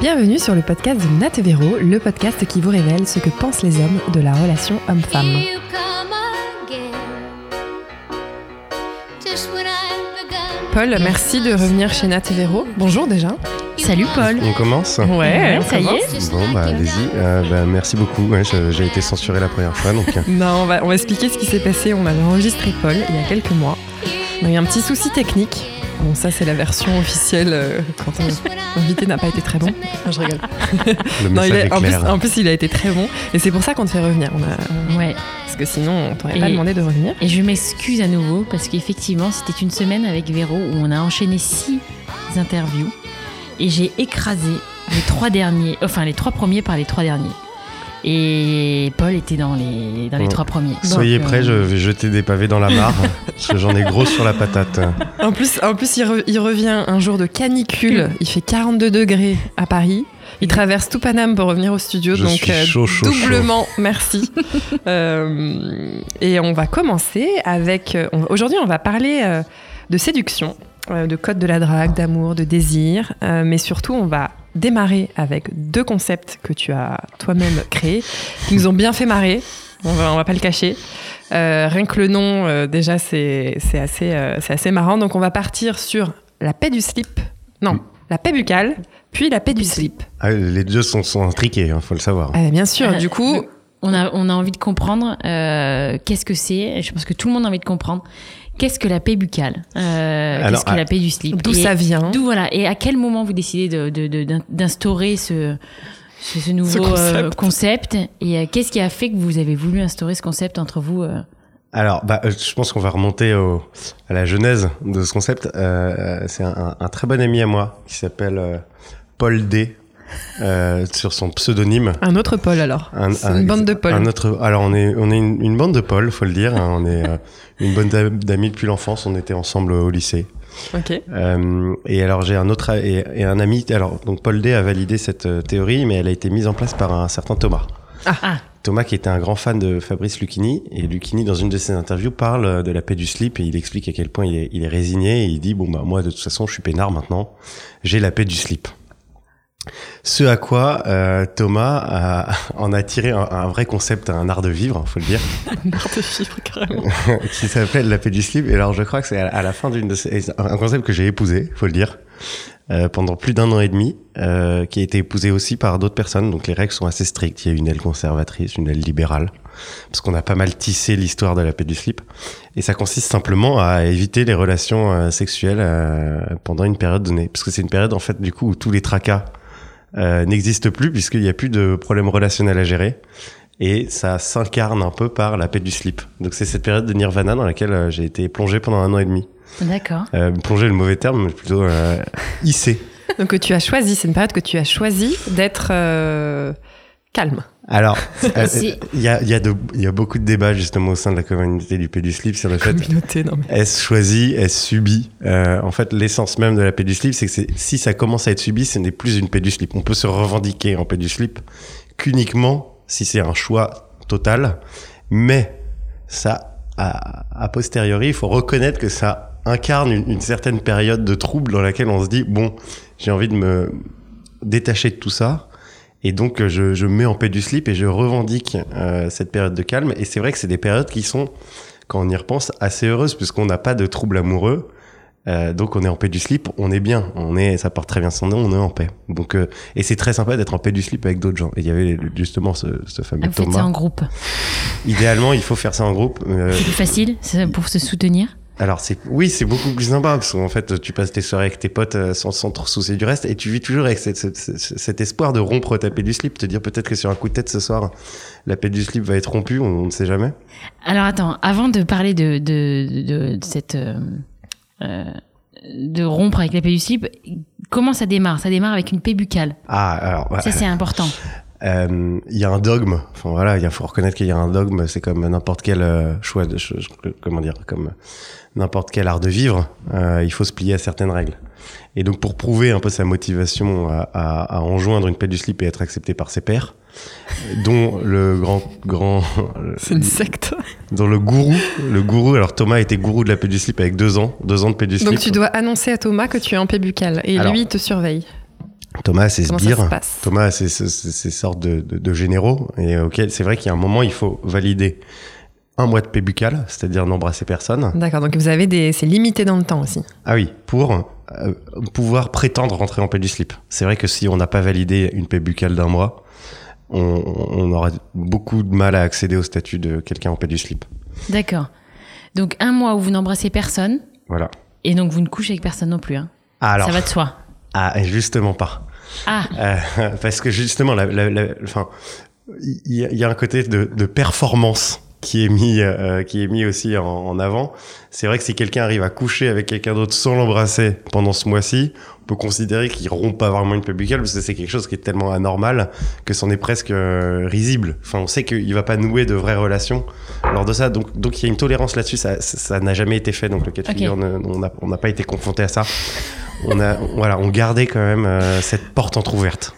Bienvenue sur le podcast de Nat Véro, le podcast qui vous révèle ce que pensent les hommes de la relation homme-femme. Paul, merci de revenir chez Nat Véro. Bonjour déjà. Salut Paul. On commence? Ouais, on ça y est. Bon, bah allez-y. Euh, bah, merci beaucoup. Ouais, j'ai été censuré la première fois, donc euh, Non, on va, on va expliquer ce qui s'est passé. On avait enregistré Paul il y a quelques mois. On a eu un petit souci technique. Bon, ça, c'est la version officielle euh, quand l'invité n'a pas été très bon. Non, je rigole. le Non, il est- est en, plus, clair. en plus, il a été très bon. Et c'est pour ça qu'on te fait revenir. On a- Ouais. parce que sinon, on t'aurait pas demandé de revenir. Et je m'excuse à nouveau parce qu'effectivement, c'était une semaine avec Véro où on a enchaîné six interviews et j'ai écrasé les trois derniers, enfin les trois premiers par les trois derniers. Et Paul était dans les, dans les trois premiers. Soyez Donc, prêts, je euh, vais jeter des pavés dans la mare, parce que j'en ai gros sur la patate. En plus, en plus il, re- il revient un jour de canicule. Il fait 42 degrés à Paris. Il traverse tout Paname pour revenir au studio. Je donc, suis euh, chaud, chaud, doublement merci. Euh, et on va commencer avec. euh, Aujourd'hui, on va parler euh, de séduction, euh, de code de la drague, d'amour, de désir. euh, mais surtout, on va démarrer avec deux concepts que tu as toi-même créés, qui nous ont bien fait marrer. On va, on va pas le cacher. Euh, rien que le nom, euh, déjà, c'est c'est assez, euh, c'est assez marrant. Donc, on va partir sur la paix du slip. Non, la paix buccale, puis la paix du slip. Ah, les deux sont, sont intriqués, il faut le savoir. Ah, bien sûr, du coup, on, a, on a envie de comprendre euh, qu'est-ce que c'est. Je pense que tout le monde a envie de comprendre. Qu'est-ce que la paix buccale euh, Qu'est-ce que ah, la paix du slip d'où ça vient D'où voilà. Et à quel moment vous décidez de- de- de- d'in- d'instaurer ce, ce, ce nouveau concept. euh, concept Et euh, qu'est-ce qui a fait que vous avez voulu instaurer ce concept entre vous euh Alors, bah, je pense qu'on va remonter au- à la genèse de ce concept. Euh, c'est un, un- un très bon ami à moi qui s'appelle euh, Paul D. euh, sur son pseudonyme. Un autre Paul alors. Un- une bande de Paul. Un autre, alors on est, on est une, une bande de Paul, faut le dire. hein. on est euh, une bonne dam- d'amis depuis l'enfance. On était ensemble au lycée. Ok. Euh, et alors j'ai un autre et, et un ami. Alors donc Paul D a validé cette théorie, mais elle a été mise en place par un certain Thomas. Ah. Thomas qui était un grand fan de Fabrice Lucchini et Lucchini dans une de ses interviews parle de la paix du slip et il explique à quel point il est, il est résigné et il dit bon bah moi de toute façon je suis peinard maintenant, j'ai la paix du slip. Ce à quoi euh, Thomas a, en a tiré un, un vrai concept, un art de vivre, faut le dire, Une barre de chiffres carrément. qui s'appelle la paix du slip. Et alors je crois que c'est à, à la fin d'une de ces, un concept que j'ai épousé, faut le dire, euh, pendant plus d'un an et demi, euh, qui a été épousé aussi par d'autres personnes. Donc les règles sont assez strictes. Il y a une aile conservatrice, une aile libérale, parce qu'on a pas mal tissé l'histoire de la paix du slip. Et ça consiste simplement à éviter les relations euh, sexuelles euh, pendant une période donnée, parce que c'est une période en fait du coup où tous les tracas euh, n'existent plus puisqu'il n'y a plus de problèmes relationnels à gérer. Et ça s'incarne un peu par la paix du slip. Donc c'est cette période de nirvana dans laquelle euh, j'ai été plongé pendant un an et demi. D'accord. Euh, plongé le mauvais terme, mais plutôt euh, hissé. Donc que tu as choisi, c'est une période que tu as choisi d'être euh, calme. Alors, euh, il y a, il y, a de- il y a beaucoup de débats justement au sein de la communauté du paix du slip sur le fait est-ce choisi, est-ce subi Euh, En fait, l'essence même de la paix du slip, c'est que si ça commence à être subi, ce n'est plus une paix du slip. On peut se revendiquer en paix du slip qu'uniquement si c'est un choix total, mais ça, a, a posteriori, il faut reconnaître que ça incarne une, une certaine période de trouble dans laquelle on se dit bon, j'ai envie de me détacher de tout ça. Et donc, euh, je, je me mets en paix du slip et je revendique euh, cette période de calme. Et c'est vrai que c'est des périodes qui sont, quand on y repense, assez heureuses puisqu'on n'a pas de troubles amoureux. Euh, donc, on est en paix du slip, on est bien, on est, ça porte très bien son nom, on est en paix. Donc, euh, et c'est très sympa d'être en paix du slip avec d'autres gens. Et il y avait justement ce, ce fameux Ah, vous faites ça Thomas. en groupe. Idéalement, il faut faire ça en groupe. Euh, C'est plus facile c'est pour se soutenir. Alors c'est oui, c'est beaucoup plus sympa parce qu'en fait, tu passes tes soirées avec tes potes euh, sans, sans trop soucier du reste et tu vis toujours avec cette- cette- cette- cet espoir de rompre ta paix du slip, te dire peut-être que sur un coup de tête ce soir, la paix du slip va être rompue, on, on ne sait jamais. Alors attends, avant de parler de, de, de, de cette euh, euh, de rompre avec la paix du slip, comment ça démarre? Ça démarre avec une paix buccale. Ah alors, ouais. Ça c'est important. Euh, il y a un dogme. Enfin voilà, il faut reconnaître qu'il y a un dogme. C'est comme n'importe quel euh, choix de, comment dire, comme n'importe quel art de vivre. euh, il faut se plier à certaines règles. Et donc pour prouver un peu sa motivation à, à, à enjoindre une paix du slip et être accepté par ses pairs, dont le grand grand, C'est une secte. dont le gourou, le gourou. Alors Thomas était gourou de la paix du slip avec deux ans, deux ans de paix du slip. Donc tu dois annoncer à Thomas que tu es en paix buccale et Alors. lui il te surveille. Thomas se passe Thomas ses- ces sortes de, de- de généraux. Et auquel c'est vrai qu'il y a un moment, il faut valider un mois de paix buccale, c'est-à-dire n'embrasser personne. D'accord, donc vous avez des. C'est limité dans le temps aussi. Ah oui, pour euh, pouvoir prétendre rentrer en paix du slip. C'est vrai que si on n'a pas validé une paix buccale d'un mois, on, on aura beaucoup de mal à accéder au statut de quelqu'un en paix du slip. D'accord. Donc un mois où vous n'embrassez personne Voilà. et donc vous ne couchez avec personne non plus. Hein. Alors, Ça va de soi. ah, justement pas. Ah, Euh, parce que justement, la, la- la- enfin, il y, y a un côté de, de performance qui est mis, euh, qui est mis aussi en, en avant. C'est vrai que si quelqu'un arrive à coucher avec quelqu'un d'autre sans l'embrasser pendant ce mois-ci, on peut considérer qu'il rompt pas vraiment une paix buccale parce que c'est quelque chose qui est tellement anormal que c'en est presque euh, risible. Enfin, on sait qu'il va pas nouer de vraies relations lors de ça. Donc, donc il y a une tolérance là-dessus. Ça, ça n'a jamais été fait. Donc le cas de figure, on n'a on n'a pas été confronté à ça. On a, voilà, on gardait quand même euh, cette porte entrouverte.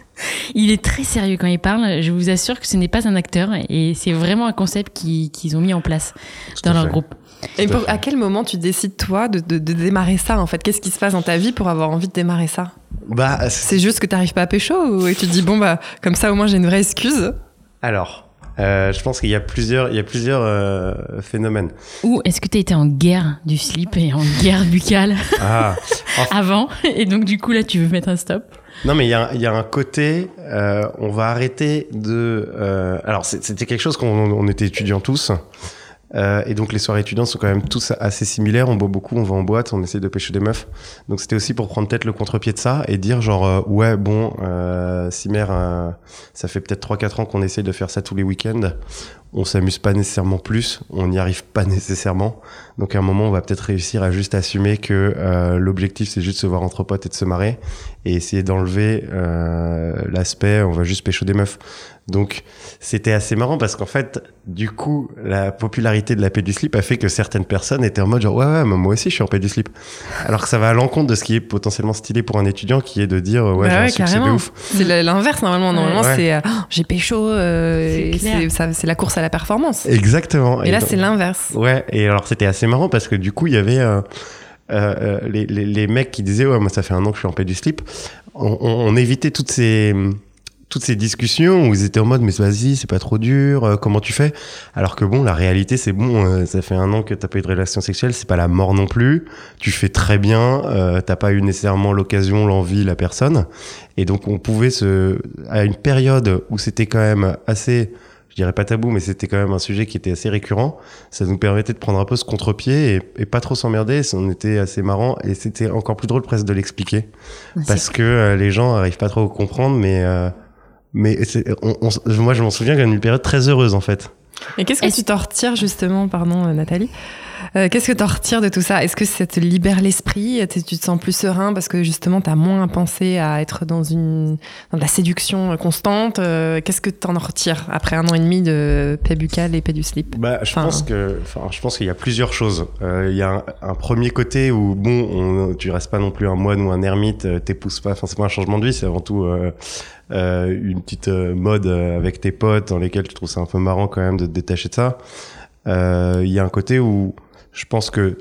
il est très sérieux quand il parle. Je vous assure que ce n'est pas un acteur et c'est vraiment un concept qui- qu'ils ont mis en place Tout dans leur fait. groupe. Et à pour- fait. à quel moment tu décides, toi, de, de- de démarrer ça, en fait? Qu'est-ce qui se passe dans ta vie pour avoir envie de démarrer ça? Bah, c'est- juste que t'arrives pas à pécho ou et tu te dis, bon, bah, comme ça, au moins, j'ai une vraie excuse? Alors, euh, je pense qu'il y a plusieurs, il y a plusieurs euh, phénomènes. Ou est-ce que tu été en guerre du slip et en guerre buccale Ah, avant et donc du coup là tu veux mettre un stop? Non mais il y a, y a un côté, euh, on va arrêter de. euh, alors c'était quelque chose qu'on on était étudiants tous. Euh, et donc les soirées étudiantes sont quand même tous assez similaires. On boit beaucoup, on va en boîte, on essaie de pêcher des meufs. Donc c'était aussi pour prendre peut-être le contre-pied de ça et dire genre euh, ouais bon, euh, Cimer, euh, ça fait peut-être 3-4 ans qu'on essaye de faire ça tous les week-ends. On s'amuse pas nécessairement plus, on n'y arrive pas nécessairement. Donc à un moment, on va peut-être réussir à juste assumer que euh, l'objectif c'est juste de se voir entre potes et de se marrer et essayer d'enlever euh, l'aspect on va juste pécho des meufs. Donc c'était assez marrant parce qu'en fait, du coup, la popularité de la paix du slip a fait que certaines personnes étaient en mode genre ouais ouais, mais moi aussi je suis en paix du slip. Alors que ça va à l'encontre de ce qui est potentiellement stylé pour un étudiant qui est de dire ouais Bah j'ai un ouais, succès de carrément. ouf. C'est l'inverse, normalement. Normalement, Ouais. c'est euh, Oh, j'ai pécho, euh, C'est et la course à la performance. Exactement. Et là, donc- c'est l'inverse. Ouais, et alors c'était assez marrant parce que du coup, il y avait euh, euh, les, mecs qui disaient Ouais, moi, ça fait un an que je suis en paix du slip. On, évitait toutes ces, toutes ces discussions où ils étaient en mode Mais vas-y, c'est pas trop dur, euh, comment tu fais? Alors que bon, la réalité, c'est bon, ça fait un an que t'as pas eu de relation sexuelle, c'est pas la mort non plus. Tu fais très bien, t'as pas eu nécessairement l'occasion, l'envie, la personne. Et donc, on pouvait se. À une période où c'était quand même assez. Je dirais pas tabou, mais c'était quand même un sujet qui était assez récurrent ça nous permettait de prendre un peu ce contre-pied et, et pas trop s'emmerder. On était assez marrant et c'était encore plus drôle presque de l'expliquer parce que euh, les gens arrivent pas trop à comprendre, mais euh, mais c'est- on- on- moi je m'en souviens qu'il y a une période très heureuse en fait. Et qu'est-ce que tu t'en retires, justement, pardon, euh, Nathalie? Euh, Qu'est-ce que tu en retires de tout ça? Est-ce que ça te libère l'esprit? Tu te sens plus serein parce que justement, tu as moins à penser à être dans, une, dans de la séduction constante? Euh, Qu'est-ce que tu en retires après un an et demi de paix buccale et paix du slip? Bah, je Enfin, pense que, enfin, je pense qu'il y a plusieurs choses. Euh, Il y a un, un premier côté où bon, on, tu restes pas non plus un moine ou un ermite, euh, t'épouses pas. Enfin, c'est pas un changement de vie, c'est avant tout euh, euh, une petite euh, mode euh, avec tes potes dans lesquels tu trouves ça un peu marrant quand même de te détacher de ça. Euh, Il y a un côté où je pense que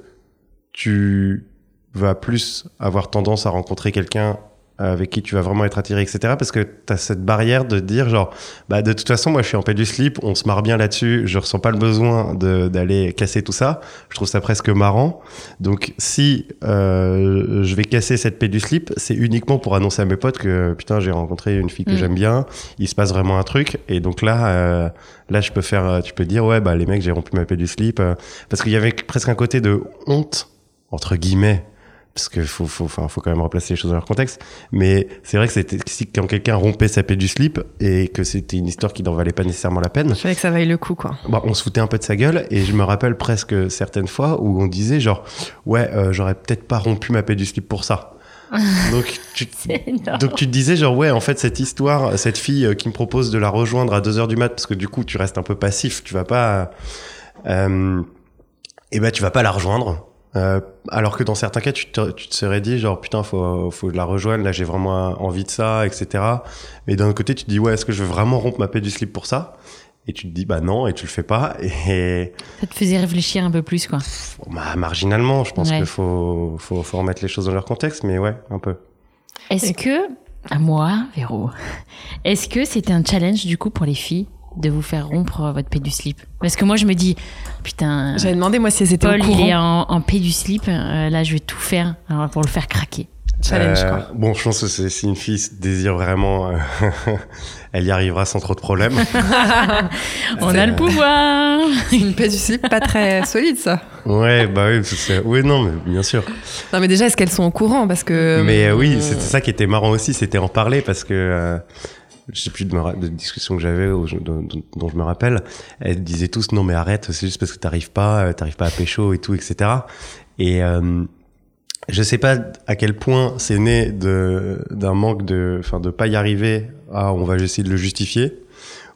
tu vas plus avoir tendance à rencontrer quelqu'un avec qui tu vas vraiment être attiré, etc. Parce que tu as cette barrière de dire genre, bah de toute façon, moi je suis en paix du slip, on se marre bien là-dessus, je ressens pas le besoin d'aller casser tout ça. Je trouve ça presque marrant. Donc si euh, je vais casser cette paix du slip, c'est uniquement pour annoncer à mes potes que putain j'ai rencontré une fille que Mm. j'aime bien, il se passe vraiment un truc. Et donc là, euh, là je peux faire, tu peux dire ouais bah les mecs j'ai rompu ma paix du slip euh, parce qu'il y avait presque un côté de honte entre guillemets parce que faut faut enfin, faut quand même replacer les choses dans leur contexte. Mais c'est vrai que c'était si quand quelqu'un rompait sa paix du slip et que c'était une histoire qui n'en valait pas nécessairement la peine Je savais que ça vaille le coup, quoi. bah, on se foutait un peu de sa gueule et je me rappelle presque certaines fois où on disait genre ouais euh, j'aurais peut-être pas rompu ma paix du slip pour ça. Donc tu donc tu te disais genre ouais en fait cette histoire cette fille euh, qui me propose de la rejoindre à 2h du mat parce que du coup tu restes un peu passif tu vas pas euh, et ben tu vas pas la rejoindre Euh, alors que dans certains cas tu te, tu te serais dit genre putain faut faut que je la rejoindre là j'ai vraiment envie de ça etc mais d'un autre côté tu te dis ouais est-ce que je veux vraiment rompre ma paix du slip pour ça? Et tu te dis bah non et tu le fais pas et Ça te faisait réfléchir un peu plus quoi. bah, marginalement je pense Ouais. qu'il faut, faut faut remettre les choses dans leur contexte mais ouais un peu Est-ce que À moi, Véro. Est-ce que c'était un challenge du coup pour les filles? De vous faire rompre votre péduslip Parce que moi je me dis, putain, J'avais demandé moi si elles étaient Paul au il est en, en péduslip, euh, là je vais tout faire euh, pour le faire craquer. Challenge Euh, quoi. Bon, je pense que c'est- si une fille désire vraiment, euh, elle y arrivera sans trop de problèmes. On a le pouvoir Une paix du slip pas très solide ça. Ouais, bah oui, c'est- oui, non, mais bien sûr. Non mais déjà est-ce qu'elles sont au courant? Parce que. Mais euh, oui, c'était ça qui était marrant aussi, c'était en parler parce que euh, je sais plus de, me ra- de discussions que j'avais dont, dont- je me rappelle, elles disaient tous non mais arrête, c'est juste parce que t'arrives pas, euh, t'arrives pas à pécho et tout, etc. Et euh, je sais pas à quel point c'est né de d'un manque de, enfin de pas y arriver. Ah, on va essayer de le justifier.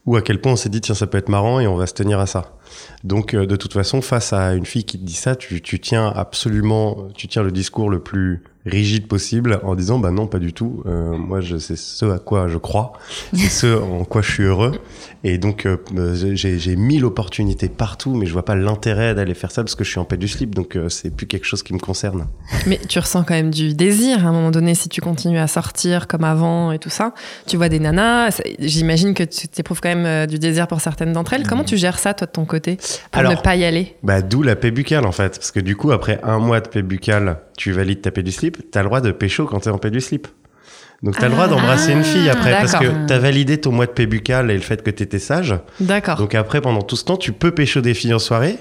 Ou à quel point on s'est dit tiens ça peut être marrant et on va se tenir à ça. Donc euh, de toute façon face à une fille qui te dit ça, tu, tu tiens absolument, tu tiens le discours le plus rigide possible en disant bah non pas du tout. Euh, moi je c'est ce à quoi je crois, c'est ce en quoi je suis heureux. Et donc euh, j'ai j'ai mille opportunités partout, mais je vois pas l'intérêt d'aller faire ça parce que je suis en paix du slip, donc euh, c'est plus quelque chose qui me concerne. Mais tu ressens quand même du désir à un moment donné si tu continues à sortir comme avant et tout ça. Tu vois des nanas, j'imagine que tu éprouves quand même euh, du désir pour certaines d'entre elles. Comment tu gères ça toi de ton côté pour Alors- ne pas y aller? Bah, d'où la paix buccale, en fait. Parce que du coup, après un mois de paix buccale, tu valides ta paix du slip, t'as le droit de pécho quand t'es en paix du slip. Donc t'as le droit Ah, d'embrasser une fille après, parce d'accord. que t'as validé ton mois de paix buccale et le fait que t'étais sage. D'accord. Donc après, pendant tout ce temps, tu peux pécho des filles en soirée.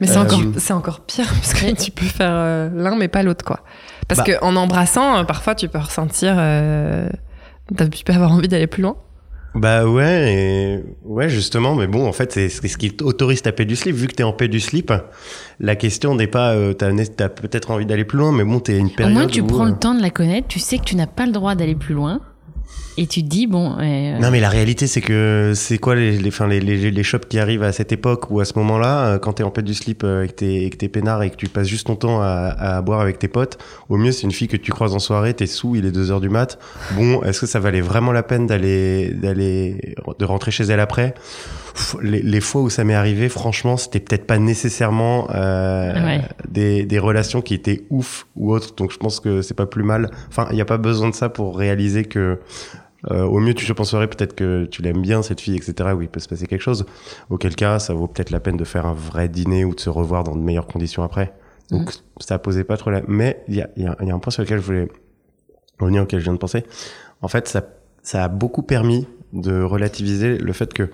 Mais c'est Euh, encore, c'est encore pire parce que tu peux faire euh, l'un mais pas l'autre quoi. Parce Bah. que en embrassant, euh, parfois tu peux ressentir, euh, tu peux avoir envie d'aller plus loin. Bah ouais, et ouais, justement, mais bon, en fait, c'est ce qui autorise ta paix du slip. Vu que t'es en paix du slip, la question n'est pas, euh, t'as peut-être envie d'aller plus loin, mais bon, t'es une Au période moins tu où, prends euh, le temps de la connaître, tu sais que tu n'as pas le droit d'aller plus loin. Et tu te dis, bon, euh, Non mais la réalité c'est que c'est quoi les les, les les les shops qui arrivent à cette époque ou à ce moment-là euh, quand t'es en pète du slip euh, et que t'es et que t'es peinard et que tu passes juste ton temps à, à boire avec tes potes au mieux c'est une fille que tu croises en soirée t'es sous il est 2 heures du mat. Bon est-ce que ça valait vraiment la peine d'aller d'aller de rentrer chez elle après? Les, les fois où ça m'est arrivé franchement c'était peut-être pas nécessairement euh, Ouais. des des relations qui étaient ouf ou autres donc je pense que c'est pas plus mal. Enfin il y a pas besoin de ça pour réaliser que euh, au mieux, tu soirée, peut-être que tu l'aimes bien, cette fille, etc. Oui, il peut se passer quelque chose. Auquel cas, ça vaut peut-être la peine de faire un vrai dîner ou de se revoir dans de meilleures conditions après. Donc, ça posait pas trop la... Mais il y a, y, a, y a un point sur lequel je voulais revenir, auquel je viens de penser. En fait, ça, ça a beaucoup permis de relativiser le fait que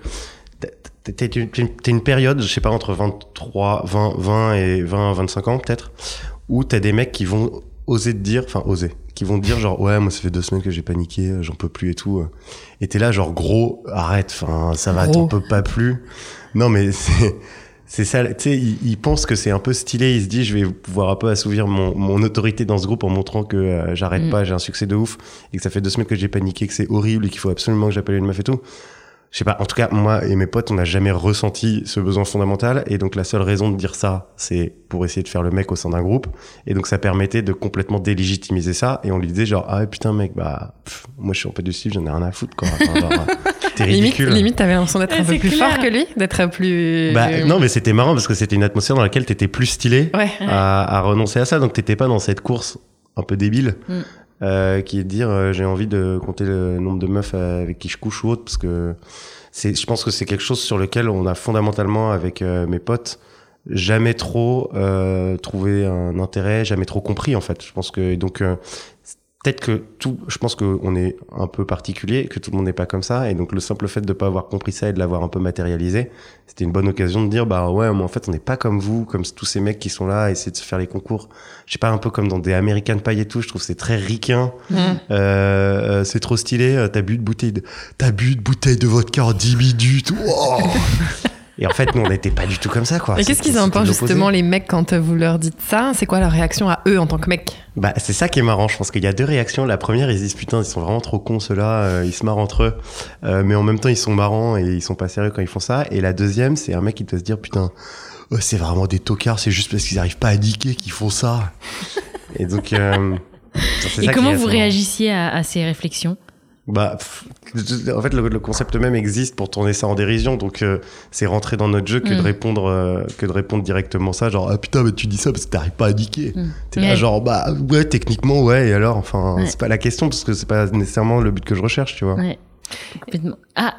t'es- une, une période, je sais pas, entre 23, 20, 20 et 20, 25 ans peut-être, où t'as des mecs qui vont oser te dire, enfin oser, qui vont te dire genre ouais moi ça fait deux semaines que j'ai paniqué, euh, j'en peux plus et tout. euh. Et t'es là genre gros, arrête, enfin ça va, t'en peux pas plus. Non mais c'est c'est ça, tu sais, il, il pense que c'est un peu stylé, il se dit je vais pouvoir un peu assouvir mon, mon autorité dans ce groupe en montrant que euh, j'arrête Mm. pas, j'ai un succès de ouf et que ça fait deux semaines que j'ai paniqué, que c'est horrible et qu'il faut absolument que j'appelle une meuf et tout. Je sais pas, en tout cas, moi et mes potes, on n'a jamais ressenti ce besoin fondamental. Et donc, la seule raison de dire ça, c'est pour essayer de faire le mec au sein d'un groupe. Et donc, ça permettait de complètement délégitimiser ça. Et on lui disait genre, ah putain, mec, bah, pff, moi je suis en paix du slip, j'en ai rien à foutre, quoi. Enfin, genre, T'es Limite, ridicule. limite, t'avais l'impression d'être un peu plus clair. fort que lui, d'être plus. Bah, non, mais c'était marrant parce que c'était une atmosphère dans laquelle t'étais plus stylé Ouais. à, à renoncer à ça. Donc, t'étais pas dans cette course un peu débile. Mm. Euh, qui est de dire euh, j'ai envie de compter le nombre de meufs euh, avec qui je couche ou autre parce que c'est je pense que c'est quelque chose sur lequel on a fondamentalement avec euh, mes potes jamais trop euh, trouvé un intérêt jamais trop compris en fait. Je pense que donc peut-être que tout je pense que on est un peu particulier que tout le monde n'est pas comme ça et donc le simple fait de pas avoir compris ça et de l'avoir un peu matérialisé c'était une bonne occasion de dire bah ouais mais en fait on n'est pas comme vous comme tous ces mecs qui sont là à essayer de se faire les concours je sais pas un peu comme dans des American Pie et tout je trouve que c'est très ricain Mm. euh, euh, c'est trop stylé, euh, t'as bu de bouteille de, t'as bu de bouteille de vodka en 10 minutes. wow. Et en fait, nous, on n'était pas du tout comme ça, quoi. Et qu'est-ce qu'ils en pensent justement les mecs quand vous leur dites ça? C'est quoi leur réaction à eux en tant que mecs? Bah, c'est ça qui est marrant. Je pense qu'il y a deux réactions. La première, ils se disent putain, ils sont vraiment trop cons ceux-là. euh, ils se marrent entre eux, Euh, mais en même temps, ils sont marrants et ils sont pas sérieux quand ils font ça. Et la deuxième, c'est un mec qui doit se dire putain, oh, c'est vraiment des tocards. C'est juste parce qu'ils arrivent pas à niquer qu'ils font ça. et donc, euh, c'est Et ça qui comment vous réagissiez à, à ces réflexions? Bah, pff, en fait, le, le concept même existe pour tourner ça en dérision, donc euh, c'est rentrer dans notre jeu que de Mm. répondre euh, que de répondre directement ça, genre ah putain, mais tu dis ça parce que t'arrives pas à niquer. Mm. T'es là Ouais. genre bah ouais, techniquement ouais, et alors, enfin, Ouais. c'est pas la question parce que c'est pas nécessairement le but que je recherche, tu vois. Ouais. Ah,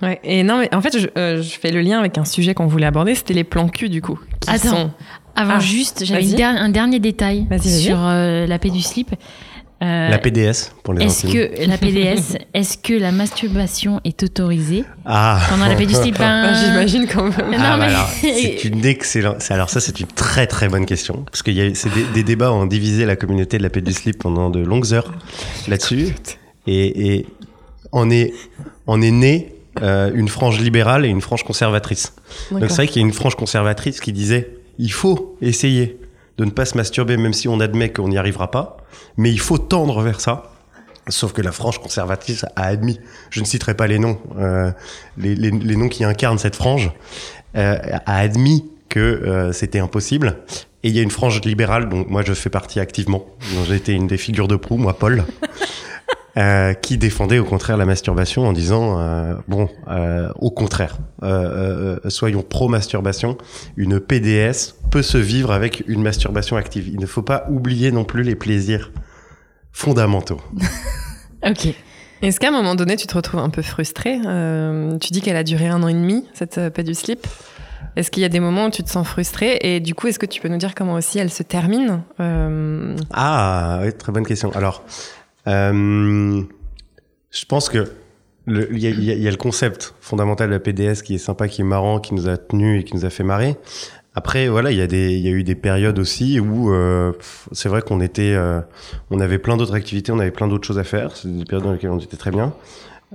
Ouais. Et non, mais en fait, je, euh, je fais le lien avec un sujet qu'on voulait aborder, c'était les plans cul du coup. Qui Attends. sont- avant Ah, juste, j'avais der- un dernier détail sur euh, la paix du slip. Euh, La PDS pour les Est-ce que la PDS, est-ce que la masturbation est autorisée Ah. pendant la paix du slip Ben, Ah, J'imagine quand même. Non, Ah, bah mais- c'est une excellente. Alors ça, c'est une très très bonne question parce y a c'est des, des débats ont divisé la communauté de la paix du slip pendant de longues heures là-dessus, et, et on est on est né euh, une frange libérale et une frange conservatrice. Donc c'est vrai qu'il y a une frange conservatrice qui disait il faut essayer de ne pas se masturber même si on admet qu'on n'y arrivera pas, mais il faut tendre vers ça. Sauf que la frange conservatrice a admis, je ne citerai pas les noms, euh, les, les- noms qui incarnent cette frange, euh, a admis que euh, c'était impossible. Et il y a une frange libérale, dont moi je fais partie activement, j'ai été une des figures de proue, moi Paul, euh, qui défendait au contraire la masturbation en disant euh, bon, euh, au contraire, soyons pro-masturbation, une PDS peut se vivre avec une masturbation active. Il ne faut pas oublier non plus les plaisirs fondamentaux. Ok. Est-ce qu'à un moment donné, tu te retrouves un peu frustré Tu dis qu'elle a duré un an et demi, cette paix du slip. Est-ce qu'il y a des moments où tu te sens frustré Et du coup, est-ce que tu peux nous dire comment aussi elle se termine Euh, Ah, oui, très bonne question. Alors, euh, je pense que il y, a- le concept fondamental de la PDS qui est sympa, qui est marrant, qui nous a tenus et qui nous a fait marrer. Après, voilà, il y a eu des périodes aussi où euh, c'est vrai qu'on était, euh, on avait plein d'autres activités, on avait plein d'autres choses à faire. C'est des périodes dans lesquelles on était très bien.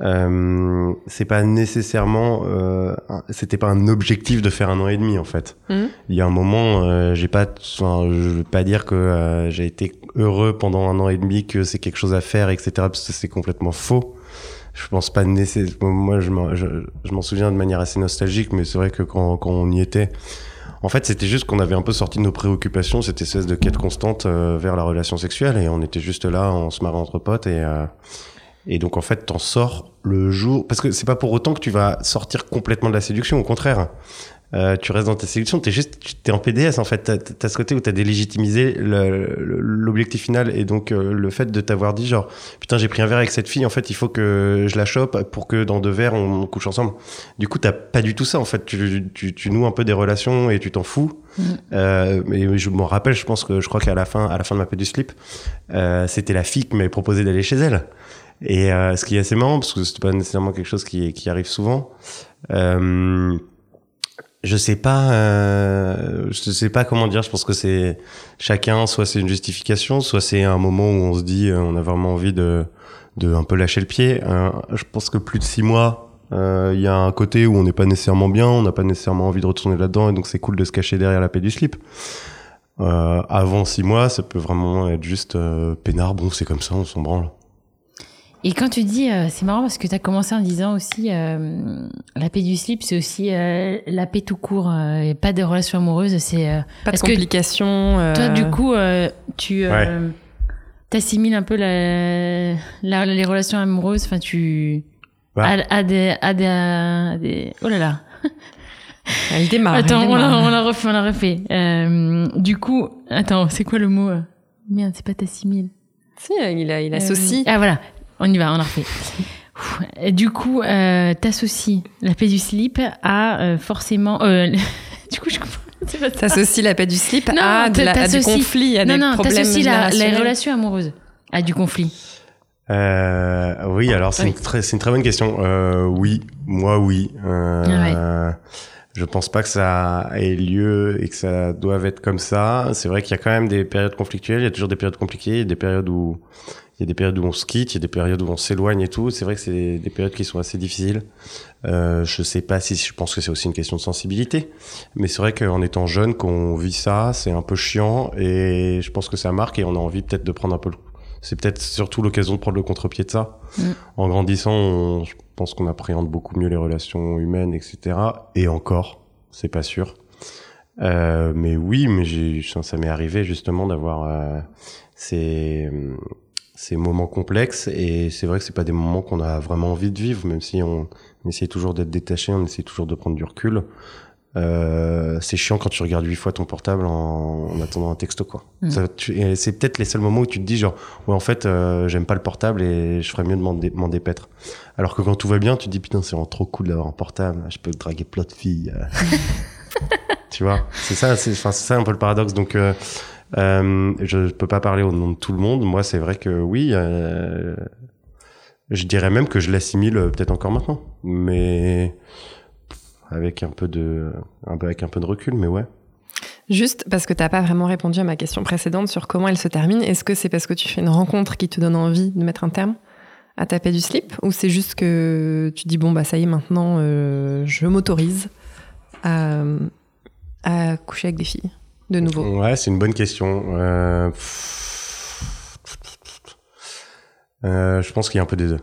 Euh, c'est pas nécessairement, euh, c'était pas un objectif de faire un an et demi en fait. Mhm. Il y a un moment, euh, j'ai pas, enfin, je veux pas dire que euh, j'ai été heureux pendant un an et demi, que c'est quelque chose à faire, etc. Parce que c'est complètement faux. Je pense pas nécessairement. Moi, je m'en, je, je m'en souviens de manière assez nostalgique, mais c'est vrai que quand, quand on y était, en fait, c'était juste qu'on avait un peu sorti de nos préoccupations, cette espèce de quête constante euh, vers la relation sexuelle, et on était juste là, on se marrait entre potes, et euh, et donc en fait, t'en sors le jour, parce que c'est pas pour autant que tu vas sortir complètement de la séduction, au contraire. Euh, tu restes dans ta séduction, t'es juste, t'es en PDS en fait. T'as, t'as ce côté où t'as le- le- l'objectif final et donc euh, le fait de t'avoir dit genre putain j'ai pris un verre avec cette fille, en fait il faut que je la chope pour que dans deux verres on, on couche ensemble. Du coup t'as pas du tout ça en fait. Tu, tu, tu noues un peu des relations et tu t'en fous. Euh, mais je m'en rappelle, je pense que je crois qu'à la fin, à la fin de ma paix du slip, euh, c'était la fille qui m'avait proposé d'aller chez elle. Et euh, ce qui est assez marrant parce que c'est pas nécessairement quelque chose qui, qui arrive souvent. Euh, je sais pas, euh, je sais pas comment dire. Je pense que c'est chacun, soit c'est une justification, soit c'est un moment où on se dit, euh, on a vraiment envie de, de un peu lâcher le pied. Euh, je pense que plus de six mois, euh, il y a un côté où on n'est pas nécessairement bien, on n'a pas nécessairement envie de retourner là-dedans, et donc c'est cool de se cacher derrière la paix du slip. Euh, avant six mois, ça peut vraiment être juste euh, peinard. Bon, c'est comme ça, on s'en branle. Et quand tu dis, euh, c'est marrant parce que tu as commencé en disant aussi, euh, la paix du slip, c'est aussi euh, la paix tout court, euh, et pas de relation amoureuse. C'est euh, Pas de complications. euh, toi, du coup, euh, tu euh, t'assimiles un peu la, la- les relations amoureuses. Enfin, tu Ouais. à, à des, à des, à des- oh là là. Elle démarre. attends, elle on l'a, démarre. on l'a refait, on l'a refait. Euh, du coup, attends, c'est quoi le mot? Merde, c'est pas t'assimiles. Si, il, a, il associe. Ah voilà, on y va, on en refait. Du coup, euh, t'associes la paix du slip à euh, forcément. euh, du coup, je comprends. T'associes la paix du slip Non, à, de la- à du conflit, à non, des non, problèmes t'associes la, relations amoureuses à du conflit. Euh, oui, alors c'est Oui. une, très, c'est une très bonne question. Euh, oui, moi oui. Euh, Je pense pas que ça ait lieu et que ça doive être comme ça. C'est vrai qu'il y a quand même des périodes conflictuelles. Il y a toujours des périodes compliquées, il y a des périodes où il y a des périodes où on se quitte, il y a des périodes où on s'éloigne et tout. C'est vrai que c'est des périodes qui sont assez difficiles. Euh, je sais pas si je pense que c'est aussi une question de sensibilité, mais c'est vrai qu'en étant jeune, qu'on vit ça, c'est un peu chiant et je pense que ça marque et on a envie peut-être de prendre un peu le c'est peut-être surtout l'occasion de prendre le contre-pied de ça. Mm. En grandissant, on- je pense qu'on appréhende beaucoup mieux les relations humaines, etc. Et encore, c'est pas sûr. Euh, mais oui, mais ça m'est arrivé justement d'avoir euh, ces, ces moments complexes et c'est vrai que c'est pas des moments qu'on a vraiment envie de vivre, même si on, on essaie toujours d'être détaché, on essaie toujours de prendre du recul. Euh, c'est chiant quand tu regardes huit fois ton portable en, en attendant un texto quoi. Mm. Et c'est peut-être les seuls moments où tu te dis genre ouais en fait euh, j'aime pas le portable et je ferais mieux de m'en dé- dépêtre. Alors que quand tout va bien tu te dis putain c'est vraiment trop cool d'avoir un portable, je peux draguer plein de filles. tu vois, c'est ça, c'est ça un peu le paradoxe. Donc euh, euh, je peux pas parler au nom de tout le monde. Moi c'est vrai que oui. euh, je dirais même que je l'assimile euh, peut-être encore maintenant, mais avec un peu de, avec un peu de recul, mais ouais. Juste parce que t'as pas vraiment répondu à ma question précédente sur comment elle se termine. Est-ce que c'est parce que tu fais une rencontre qui te donne envie de mettre un terme à taper du slip ou c'est juste que tu dis bon bah ça y est maintenant je m'autorise à coucher avec des filles? De nouveau. Ouais, c'est une bonne question. Euh... euh, je pense qu'il y a un peu des deux.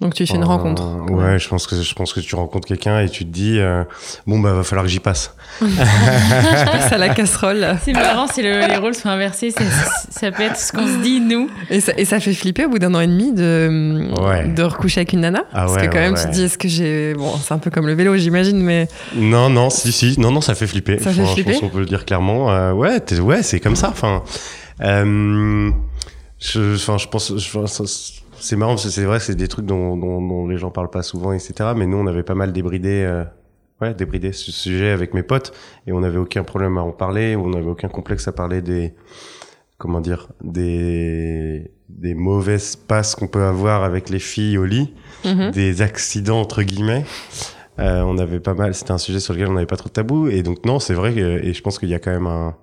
Donc tu fais une Euh, rencontre. Ouais, je pense que je pense que tu rencontres quelqu'un et tu te dis euh, bon bah va falloir que j'y passe. Je passe à la casserole. C'est marrant si le- les rôles sont inversés. Ça, ça peut être ce qu'on se dit, nous. Et ça, et ça fait flipper au bout d'un an et demi de, Ouais. de recoucher avec une nana. Ah Parce ouais, que quand ouais, même, tu te dis, est-ce que j'ai... Bon, c'est un peu comme le vélo, j'imagine, mais... Non, non, si, si, non, non, ça fait flipper. Ça fait Enfin, flipper Je pense qu'on peut le dire clairement. Euh, ouais, ouais, c'est comme ça. Enfin, euh, je, enfin, je pense, je pense- c'est marrant parce que c'est vrai, c'est des trucs dont, dont, dont les gens parlent pas souvent, etc. Mais nous, on avait pas mal débridé, euh, ouais, débridé ce sujet avec mes potes et on n'avait aucun problème à en parler, on n'avait aucun complexe à parler des, comment dire, des, des mauvaises passes qu'on peut avoir avec les filles au lit Mhm. des accidents entre guillemets. Euh, on avait pas mal, c'était un sujet sur lequel on n'avait pas trop de tabou. Et donc non, c'est vrai que, et je pense qu'il y a quand même un,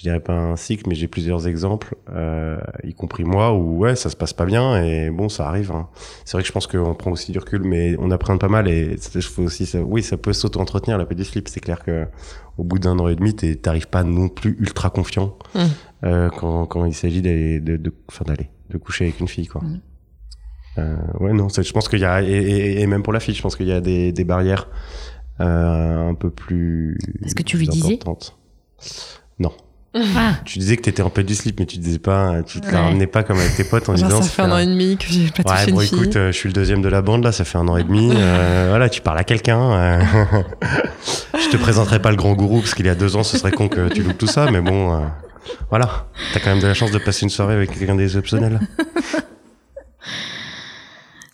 je dirais pas un cycle, mais j'ai plusieurs exemples, euh, y compris moi, où ouais, ça se passe pas bien et bon, ça arrive. hein. C'est vrai que je pense qu'on prend aussi du recul, mais on apprend pas mal et il faut aussi, ça, oui, ça peut s'auto-entretenir la pédoslip. C'est clair que au bout d'un an et demi, t'arrives pas non plus ultra confiant Mm. euh, quand, quand il s'agit d'aller, de, de, enfin d'aller, de coucher avec une fille, quoi. Mm. Euh, ouais, non, je pense qu'il y a, et, et, et même pour la fille, je pense qu'il y a des, des barrières euh, un peu plus. Est-ce que tu lui disais? Non. Ah, Tu disais que t'étais en paix du slip, mais tu disais pas, tu te la ramenais pas comme avec tes potes en Genre, disant. ça fait un an et demi que j'ai pas touché Ouais, bon, écoute, euh, je suis le deuxième de la bande, là, ça fait un an et demi. euh, voilà, tu parles à quelqu'un. euh. je te présenterai pas le grand gourou, parce qu'il y a deux ans, ce serait con que tu loupes tout ça, mais bon, euh, voilà. T'as quand même de la chance de passer une soirée avec quelqu'un d'exceptionnel.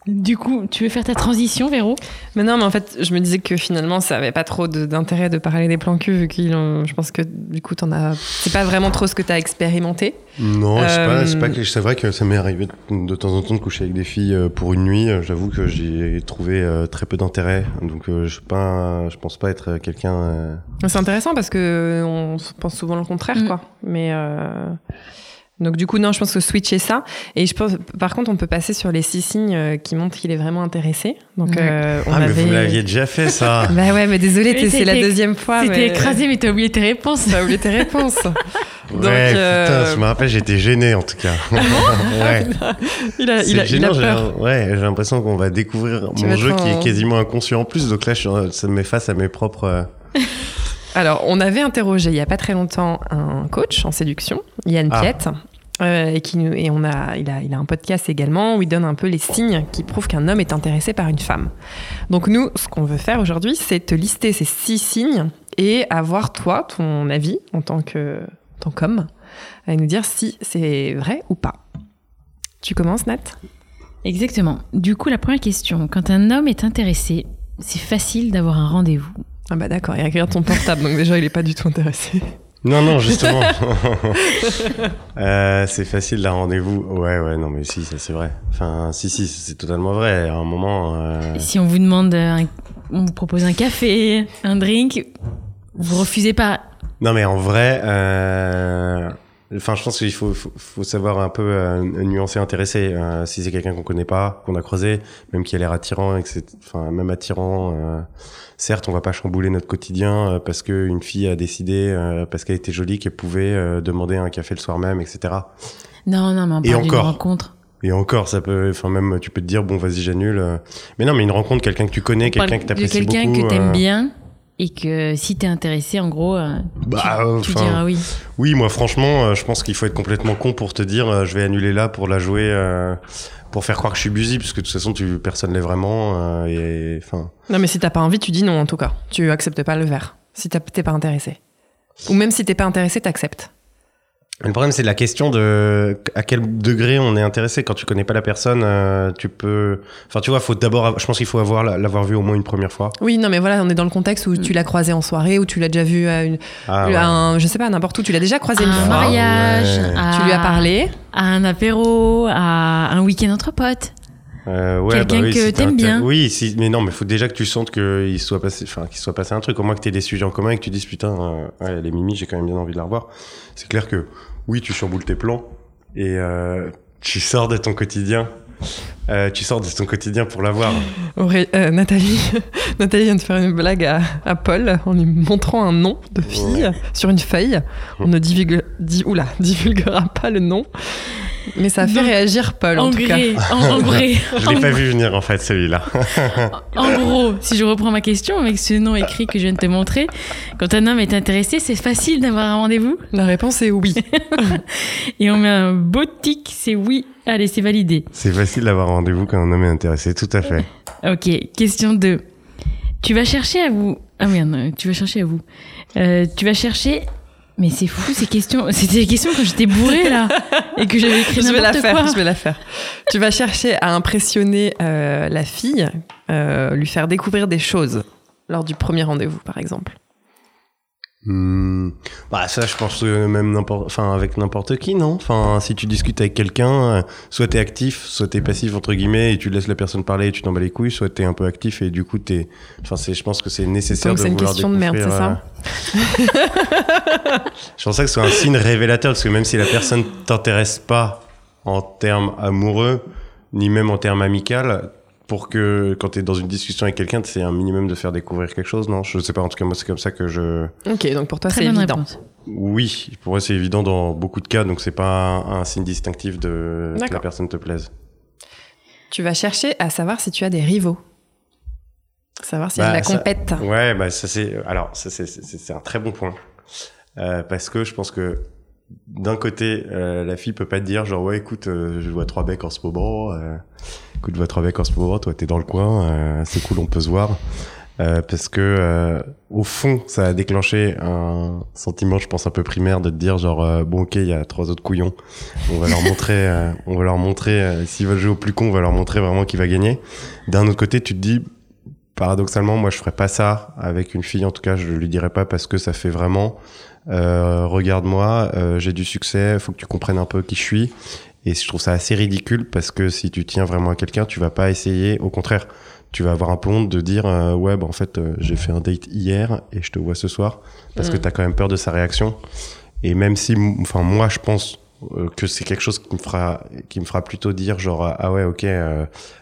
du coup, tu veux faire ta transition, Véro? Mais non, mais en fait, je me disais que finalement, ça avait pas trop d'intérêt de parler des plans cul, vu qu'ils ont- je pense que du coup, t'en as. C'est pas vraiment trop ce que t'as expérimenté. Non, c'est Euh, pas, c'est pas que c'est vrai que ça m'est arrivé de, de temps en temps de coucher avec des filles euh, pour une nuit. Euh, J'avoue que j'ai trouvé euh, très peu d'intérêt, donc euh, je suis pas, je pense pas être quelqu'un. C'est intéressant parce que on pense souvent le contraire, Mm. quoi. Mais. Euh, Donc du coup non, je pense que switcher ça. Et je pense, par contre, on peut passer sur les six signes euh, qui montrent qu'il est vraiment intéressé. Donc Ouais. euh, on Ah, mais vous l'aviez déjà fait ça. Bah ouais, mais désolé, c'est la deuxième fois. C'était mais... écrasé, mais t'as oublié tes réponses. T'as oublié tes réponses. Donc, ouais, euh, putain, je me rappelle, j'étais gêné en tout cas. ouais. Il a, il a, C'est il a gênant, peur. ouais, j'ai l'impression qu'on va découvrir Tu mon jeu qui en- est quasiment inconscient en plus. Donc là, je, ça me met face à mes propres. Alors, on avait interrogé il y a pas très longtemps un coach en séduction, Yann Ah. Piette. euh, et, qui nous, et on a, il, a, il a un podcast également où il donne un peu les signes qui prouvent qu'un homme est intéressé par une femme. Donc nous, ce qu'on veut faire aujourd'hui, c'est te lister ces six signes et avoir toi ton avis en tant que en tant qu'homme, et nous dire si c'est vrai ou pas. Tu commences, Nat? Exactement. Du coup, la première question. Quand un homme est intéressé, c'est facile d'avoir un rendez-vous. Ah bah d'accord, il regarde ton portable, donc déjà il est pas du tout intéressé. Non, non, justement. Euh, c'est facile d'un rendez-vous. Ouais, ouais, non, mais si, ça c'est vrai. Enfin, si, si, c'est totalement vrai. À un moment. euh, Si on vous demande, un- on vous propose un café, un drink, vous refusez pas. Non, mais en vrai, euh, enfin, je pense qu'il faut, faut, faut savoir un peu euh, nuancer, intéresser. Euh, si c'est quelqu'un qu'on connaît pas, qu'on a creusé, même qui a l'air attirant, et que c'est, enfin, même attirant. euh, certes, on va pas chambouler notre quotidien euh, parce que une fille a décidé, euh, parce qu'elle était jolie, qu'elle pouvait euh, demander un café le soir même, etc. Non, non, mais on Et parle d'une rencontre. Et encore, ça peut, enfin même, tu peux te dire bon, vas-y, j'annule. Mais non, mais une rencontre, quelqu'un que tu connais, quelqu'un que t'apprécies beaucoup. quelqu'un que t'aimes bien et que si t'es intéressé, en gros, euh, Bah, tu, euh, tu diras oui. Oui, moi franchement, euh, je pense qu'il faut être complètement con pour te dire euh, je vais annuler là pour la jouer, euh, pour faire croire que je suis busy, parce que de toute façon, tu, personne l'est vraiment. euh, et enfin, Non, mais si t'as pas envie, tu dis non en tout cas. Tu acceptes pas le verre. Si t'as- t'es pas intéressé. Ou même si t'es pas intéressé, t'acceptes. Le problème, c'est la question de à quel degré on est intéressé. Quand tu connais pas la personne, euh, tu peux. Enfin, tu vois, faut d'abord. Je pense qu'il faut avoir l'avoir vu au moins une première fois. Oui, non, mais voilà, on est dans le contexte où tu l'as croisé en soirée, où tu l'as déjà vu à une, Ah, à un- je sais pas, n'importe où. Tu l'as déjà croisé À une un fois. mariage, ouais. à- Tu lui as parlé. à un apéro, à un week-end entre potes. Euh, ouais, Quelqu'un bah oui, que si t'aimes bien. Oui, si, mais non, mais faut déjà que tu sentes qu'il soit passé, enfin, qu'il soit passé un truc. Au moins que t'aies des sujets en commun et que tu dises putain, euh, ouais, elle est Mimi, j'ai quand même bien envie de la revoir. C'est clair que oui, tu chamboules tes plans et euh, tu sors de ton quotidien. Euh, tu sors de ton quotidien pour la voir. Auré- euh, Nathalie, Nathalie vient de faire une blague à, à Paul en lui montrant un nom de fille sur une feuille. On ne divulgue, di- oula, divulguera pas le nom, mais ça a fait Donc, réagir Paul en, En tout cas. en, en gré. Je l'ai pas vu venir en fait celui-là. En gros, si je reprends ma question avec ce nom écrit que je viens de te montrer, quand un homme est intéressé, c'est facile d'avoir un rendez-vous? La réponse est oui. et on met un beau tic, c'est oui. Allez, c'est validé. C'est facile d'avoir rendez-vous quand un homme est intéressé, tout à fait. Ok, question 2. Tu vas chercher à vous. Ah merde, non, tu vas chercher à vous. Euh, tu vas chercher. Mais c'est fou ces questions. C'était des questions quand j'étais bourrée là et que j'avais écrit je vais la faire, quoi. je vais la faire. Tu vas chercher à impressionner euh, la fille, euh, lui faire découvrir des choses lors du premier rendez-vous, par exemple. Hmm. Bah ça, je pense que même n'importe, enfin avec n'importe qui, non? Enfin, si tu discutes avec quelqu'un, euh, soit t'es actif, soit t'es passif entre guillemets et tu laisses la personne parler et tu t'en bats les couilles, soit t'es un peu actif et du coup t'es. Enfin, c'est, je pense que c'est nécessaire Donc de c'est une vouloir question de merde, c'est ça? euh, Je pense que c'est un signe révélateur parce que même si la personne t'intéresse pas en termes amoureux ni même en termes amical, pour que quand t'es dans une discussion avec quelqu'un, c'est un minimum de faire découvrir quelque chose, non? Je sais pas. En tout cas, moi, c'est comme ça que je. Ok, donc pour toi c'est évident. réponse. Oui, pour moi c'est évident dans beaucoup de cas, donc c'est pas un, un signe distinctif de que la personne te plaise. Tu vas chercher à savoir si tu as des rivaux. Savoir s'il y a Bah, de la ça- compète. Ouais, bah ça c'est alors ça c'est un très bon point Euh, parce que je pense que d'un côté euh, la fille peut pas te dire genre ouais écoute euh, je vois trois becs en ce moment, euh, écoute je vois trois becs en ce moment, toi t'es dans le coin, euh, c'est cool on peut se voir. Euh, parce que euh, au fond, ça a déclenché un sentiment, je pense, un peu primaire de te dire genre euh, bon ok, il y a trois autres couillons, on va leur montrer, euh, on va leur montrer s'ils veulent jouer au plus con, on va leur montrer vraiment qui va gagner. D'un autre côté, tu te dis paradoxalement, moi je ferais pas ça avec une fille, en tout cas je lui dirais pas parce que ça fait vraiment euh, regarde-moi, euh, j'ai du succès, faut que tu comprennes un peu qui je suis. Et je trouve ça assez ridicule parce que si tu tiens vraiment à quelqu'un, tu vas pas essayer, au contraire, tu vas avoir un peu honte de dire euh, ouais bah en fait euh, j'ai fait un date hier et je te vois ce soir parce que Mm. tu as quand même peur de sa réaction. Et même si enfin moi je pense euh, que c'est quelque chose qui me fera qui me fera plutôt dire genre ah ouais OK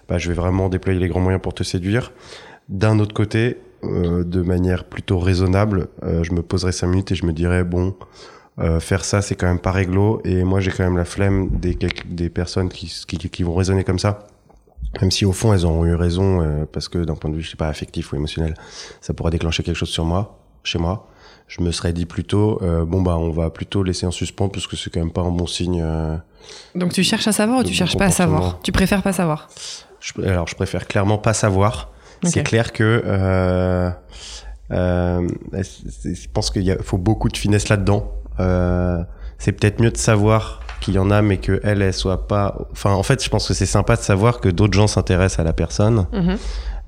bah je vais vraiment déployer les grands moyens pour te séduire. D'un autre côté, euh, de manière plutôt raisonnable, euh, je me poserais cinq minutes et je me dirais bon, euh, faire ça c'est quand même pas réglo et moi j'ai quand même la flemme des des personnes qui, qui qui vont raisonner comme ça. Même si au fond elles ont eu raison euh, parce que d'un point de vue je sais pas affectif ou émotionnel, ça pourrait déclencher quelque chose sur moi, chez moi. Je me serais dit plutôt euh, bon bah on va plutôt laisser en suspens parce que c'est quand même pas un bon signe. euh, Donc tu cherches à savoir ou tu cherches pas à savoir. Tu préfères pas savoir Je- alors, je préfère clairement pas savoir. C'est clair que euh, euh, je pense qu'il faut beaucoup de finesse là-dedans. Euh, c'est peut-être mieux de savoir qu'il y en a, mais que elle, elle soit pas. Enfin, en fait, je pense que c'est sympa de savoir que d'autres gens s'intéressent à la personne, Mhm.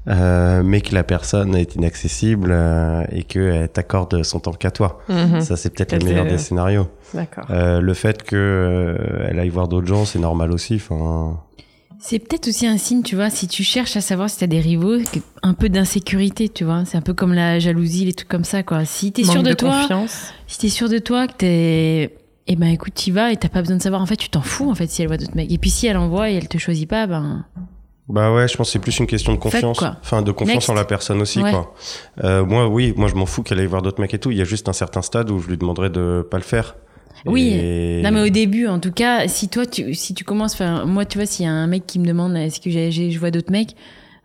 euh, mais que la personne est inaccessible euh, et qu'elle t'accorde son temps qu'à toi. Mhm. Ça, c'est peut-être le meilleur le- des scénarios. D'accord. Euh, le fait que euh, elle aille voir d'autres gens, c'est normal aussi. Enfin. C'est peut-être aussi un signe, tu vois, si tu cherches à savoir si t'as des rivaux, un peu d'insécurité, tu vois. C'est un peu comme la jalousie, les trucs comme ça, quoi. Si t'es sûr Manque de, toi, confiance. si t'es sûr de toi, que t'es. Eh ben écoute, t'y vas et t'as pas besoin de savoir. En fait, tu t'en fous, en fait, si elle voit d'autres mecs. Et puis si elle en voit et elle te choisit pas, ben. Bah ouais, je pense que c'est plus une question de confiance. Enfin, de confiance Next. en la personne aussi, Ouais. quoi. Euh, moi, oui, moi, je m'en fous qu'elle aille voir d'autres mecs et tout. Il y a juste un certain stade où je lui demanderais de pas le faire. Oui. Et- Non, mais au début, en tout cas, si toi, tu, si tu commences, enfin, moi, tu vois, s'il y a un mec qui me demande est-ce que j'ai- je vois d'autres mecs,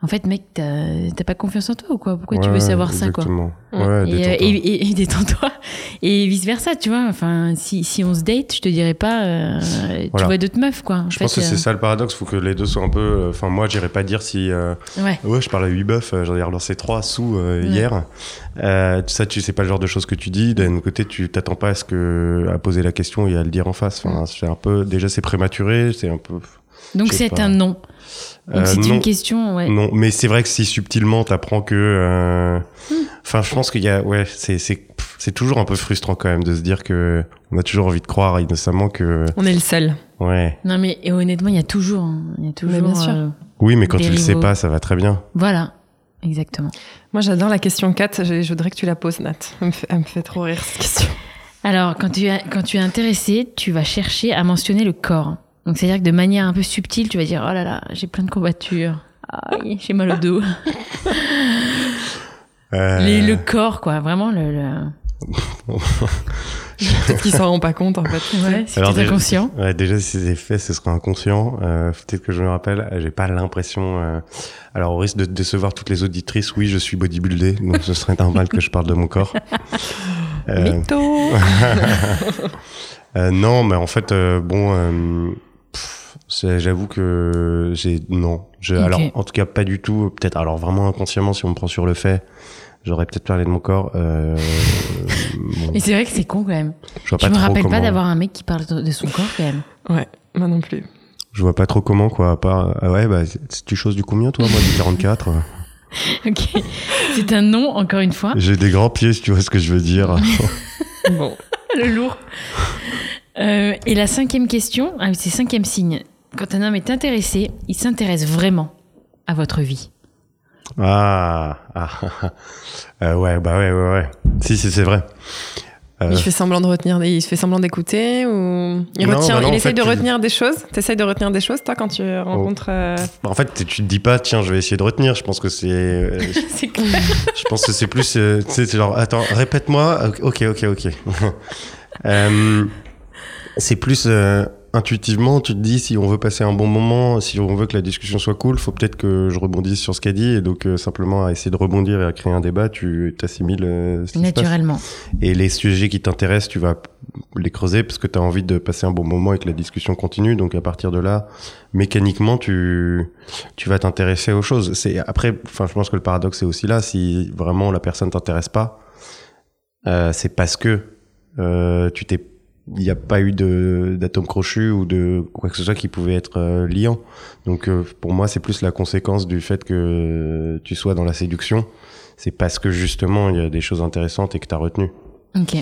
En fait, mec, t'as t'as pas confiance en toi ou quoi? Pourquoi tu veux savoir ça, quoi? exactement. Mm. Ouais, et, euh, détends-toi. et, et- et détends-toi. Et vice versa, tu vois. Enfin, si, si on se date, je te dirais pas, euh, tu vois d'autres meufs, quoi. En Je fait, pense que c'est euh, ça le paradoxe, faut que les deux soient un peu. euh, Enfin, moi, j'irais pas dire si. euh, Ouais. Ouais, je parle à 8 bœufs, euh, j'en ai relancé 3 sous euh, Ouais. hier. Euh, ça, tu sais pas le genre de choses que tu dis. D'un autre côté, tu t'attends pas à ce que à poser la question et à le dire en face. Mm. Enfin, c'est un peu. Déjà, c'est prématuré, c'est un peu. Donc c'est un non. Donc Euh, c'est une question, ouais. Non, mais c'est vrai que si subtilement t'apprends que. euh, Hmm. Enfin, je pense qu'il y a. Ouais, c'est c'est pff, c'est toujours un peu frustrant quand même de se dire que on a toujours envie de croire innocemment que. On est le seul. Ouais. Non mais et honnêtement, il y a toujours, hein, il y a toujours. bien sûr. euh, Oui, mais quand tu le sais pas, ça va très bien. voilà, exactement. Moi, j'adore la question 4. Je, je voudrais que tu la poses, Nat. Elle me fait, elle me fait trop rire, cette question. Alors quand tu es quand tu es intéressé, tu vas chercher à mentionner le corps. Donc c'est à dire que de manière un peu subtile, tu vas dire oh là là, j'ai plein de courbatures. Aïe, j'ai mal au dos. Euh, Les- le corps, quoi, vraiment le. le... Peut-être qu'ils s'en rendent pas compte, en fait. Ouais, si Alors t'es déjà- inconscient. Ouais, déjà, si c'est fait, ce sera inconscient. Euh, Peut-être que je me rappelle, euh, j'ai pas l'impression. euh, Alors, au risque de décevoir toutes les auditrices, oui, je suis bodybuildé, donc ce serait normal que je parle de mon corps. Euh, Mytho euh, non, mais en fait, euh, bon, euh, c'est- j'avoue que j'ai non. Je. Alors, en tout cas, pas du tout. Peut-être, alors vraiment inconsciemment, si on me prend sur le fait, j'aurais peut-être parlé de mon corps. Euh, bon, Mais c'est vrai que c'est con quand même. je vois Je pas me trop rappelle comment. pas d'avoir un mec qui parle de son corps quand même. Ouais, moi non plus. Je vois pas trop comment, quoi. À part, ah ouais, bah, c'est- tu choses du combien, toi Moi, du 44. Ok. C'est un non, encore une fois. J'ai des grands pieds, si tu vois ce que je veux dire. Bon. Le lourd. Euh, et la cinquième question, ah, oui, c'est cinquième signe. Quand un homme est intéressé, il s'intéresse vraiment à votre vie. ah, ah, ah. Euh, ouais, bah ouais, ouais, ouais. Si, si, c'est vrai. Euh, Il fait semblant de retenir, il se fait semblant d'écouter ou il Non, retient, bah non, il essaye fait, de tu- retenir des choses? T'essayes de retenir des choses, toi, quand tu rencontres. euh, En fait, tu te dis pas, tiens, je vais essayer de retenir. Je pense que c'est, c'est clair. je pense que c'est plus, euh, tu sais, c'est genre, attends, répète-moi. Ok, ok, ok. Euh, c'est plus euh, intuitivement, tu te dis si on veut passer un bon moment, si on veut que la discussion soit cool, faut peut-être que je rebondisse sur ce qu'a dit et donc euh, simplement à essayer de rebondir et à créer un débat, tu t'assimiles euh, ce qui se passe. Naturellement. Et les sujets qui t'intéressent, tu vas les creuser parce que tu as envie de passer un bon moment et que la discussion continue. Donc à partir de là, mécaniquement, tu tu vas t'intéresser aux choses. C'est après, enfin, je pense que le paradoxe est aussi là. Si vraiment la personne t'intéresse pas, euh, c'est parce que euh, tu t'es il n'y a pas eu de d'atome crochu ou de quoi que ce soit qui pouvait être euh, liant. Donc euh, pour moi, c'est plus la conséquence du fait que tu sois dans la séduction. C'est parce que justement, il y a des choses intéressantes et que tu as retenu. Ok.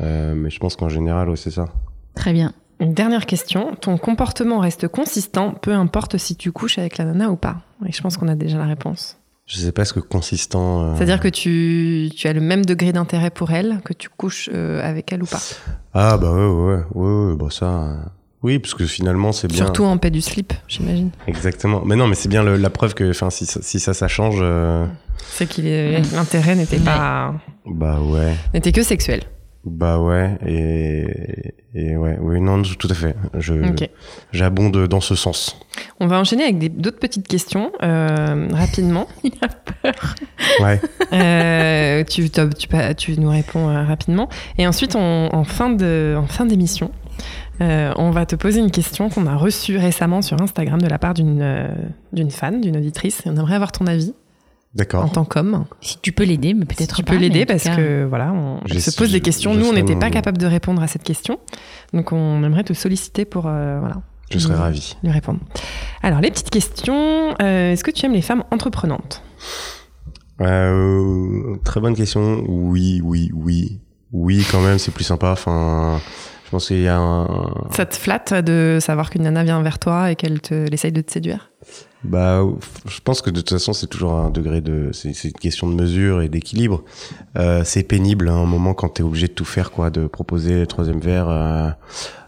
Euh, mais je pense qu'en général, ouais, c'est ça. Très bien. Une dernière question. Ton comportement reste consistant, peu importe si tu couches avec la nana ou pas. Et je pense qu'on a déjà la réponse. Je sais pas ce que consistant. euh, C'est-à-dire que tu, tu as le même degré d'intérêt pour elle, que tu couches euh, avec elle ou pas? Ah bah ouais, ouais, ouais, ouais, bah ça. euh, Oui, parce que finalement, c'est bien. Surtout en paix du slip, j'imagine. Exactement. Mais non, mais c'est bien le- la preuve que, enfin, si, ça- si ça, ça change, euh, C'est qu'il est- l'intérêt n'était pas, bah ouais, n'était que sexuel. Bah ouais, et, et ouais, oui, non, tout à fait. Je, j'abonde dans ce sens. On va enchaîner avec des- d'autres petites questions euh, rapidement. Ouais. Euh, tu, tu, tu, tu nous réponds euh, rapidement. Et ensuite, on- en fin de, en fin d'émission, euh, on va te poser une question qu'on a reçue récemment sur Instagram de la part d'une euh, d'une fan, d'une auditrice. Et on aimerait avoir ton avis en D'accord. tant qu'homme. Si tu peux l'aider, mais peut-être Tu pas. peux en l'aider parce cas, que voilà, on, elle se pose je- des questions. je Nous, on n'était pas capable de répondre à cette question, donc on aimerait te solliciter pour euh, voilà Je serais ravi. lui répondre. Alors les petites questions. euh, Est-ce que tu aimes les femmes entreprenantes? Euh, très bonne question. Oui, oui, oui. Oui, quand même, c'est plus sympa. Enfin, je pense qu'il y a un. Ça te flatte de savoir qu'une nana vient vers toi et qu'elle te essaye de te séduire? Bah, je pense que de toute façon, c'est toujours un degré de. C'est une question de mesure et d'équilibre. Euh, c'est pénible, hein, un moment, quand t'es obligé de tout faire, quoi, de proposer le troisième verre. euh,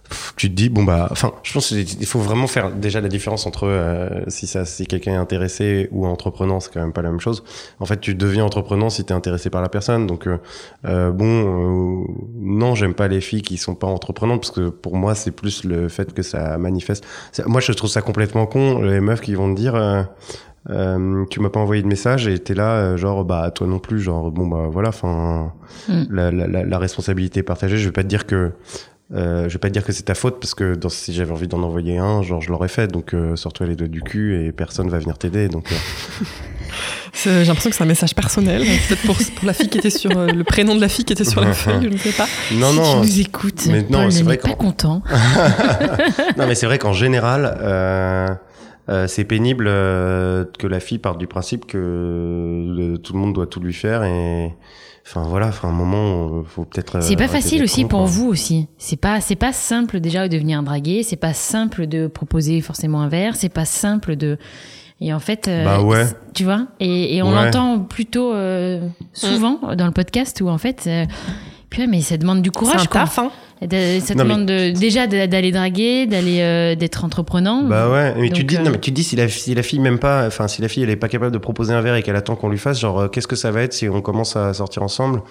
pff, tu te dis, bon, bah. Enfin, je pense qu'il faut vraiment faire déjà la différence entre euh, si, ça, si quelqu'un est intéressé ou entreprenant, c'est quand même pas la même chose. En fait, tu deviens entreprenant si t'es intéressé par la personne. Donc, euh, euh, bon, euh, non, j'aime pas les filles qui sont pas entreprenantes parce que pour moi, c'est plus le fait que ça manifeste. Moi, je trouve ça complètement con, les meufs qui vont te dire. euh, euh, tu m'as pas envoyé de message et t'es là, genre, bah, toi non plus, genre, bon, bah, voilà, enfin, Mm. la, la, la, responsabilité est partagée. Je vais pas te dire que, euh, je vais pas te dire que c'est ta faute parce que dans, si j'avais envie d'en envoyer un, genre, je l'aurais fait. Donc, euh, sors-toi les doigts du cul et personne va venir t'aider. Donc, euh, J'ai l'impression que c'est un message personnel. Peut-être pour, pour la fille qui était sur euh, le prénom de la fille qui était sur la feuille, je ne sais pas. non, si non, tu nous écoutes, mais non, c'est vrai pas qu'en- content. non, mais c'est vrai qu'en général, euh, euh, c'est pénible euh, que la fille parte du principe que le- tout le monde doit tout lui faire et enfin voilà, enfin un moment, euh, faut peut-être. euh, C'est pas facile aussi pour quoi. vous aussi. C'est pas c'est pas simple déjà de venir draguer, c'est pas simple de proposer forcément un verre, c'est pas simple de et en fait euh, Bah ouais. tu vois et, et on Ouais. l'entend plutôt euh, souvent dans le podcast où en fait euh, mais ça demande du C'est courage un quoi. taf, hein. Ça Non, mais- demande de- déjà d'aller draguer, d'aller euh, d'être entreprenant. Bah ouais, mais tu Donc, dis, euh, non, mais tu dis si la, si la fille même pas, enfin si la fille elle est pas capable de proposer un verre et qu'elle attend qu'on lui fasse, genre euh, qu'est-ce que ça va être si on commence à sortir ensemble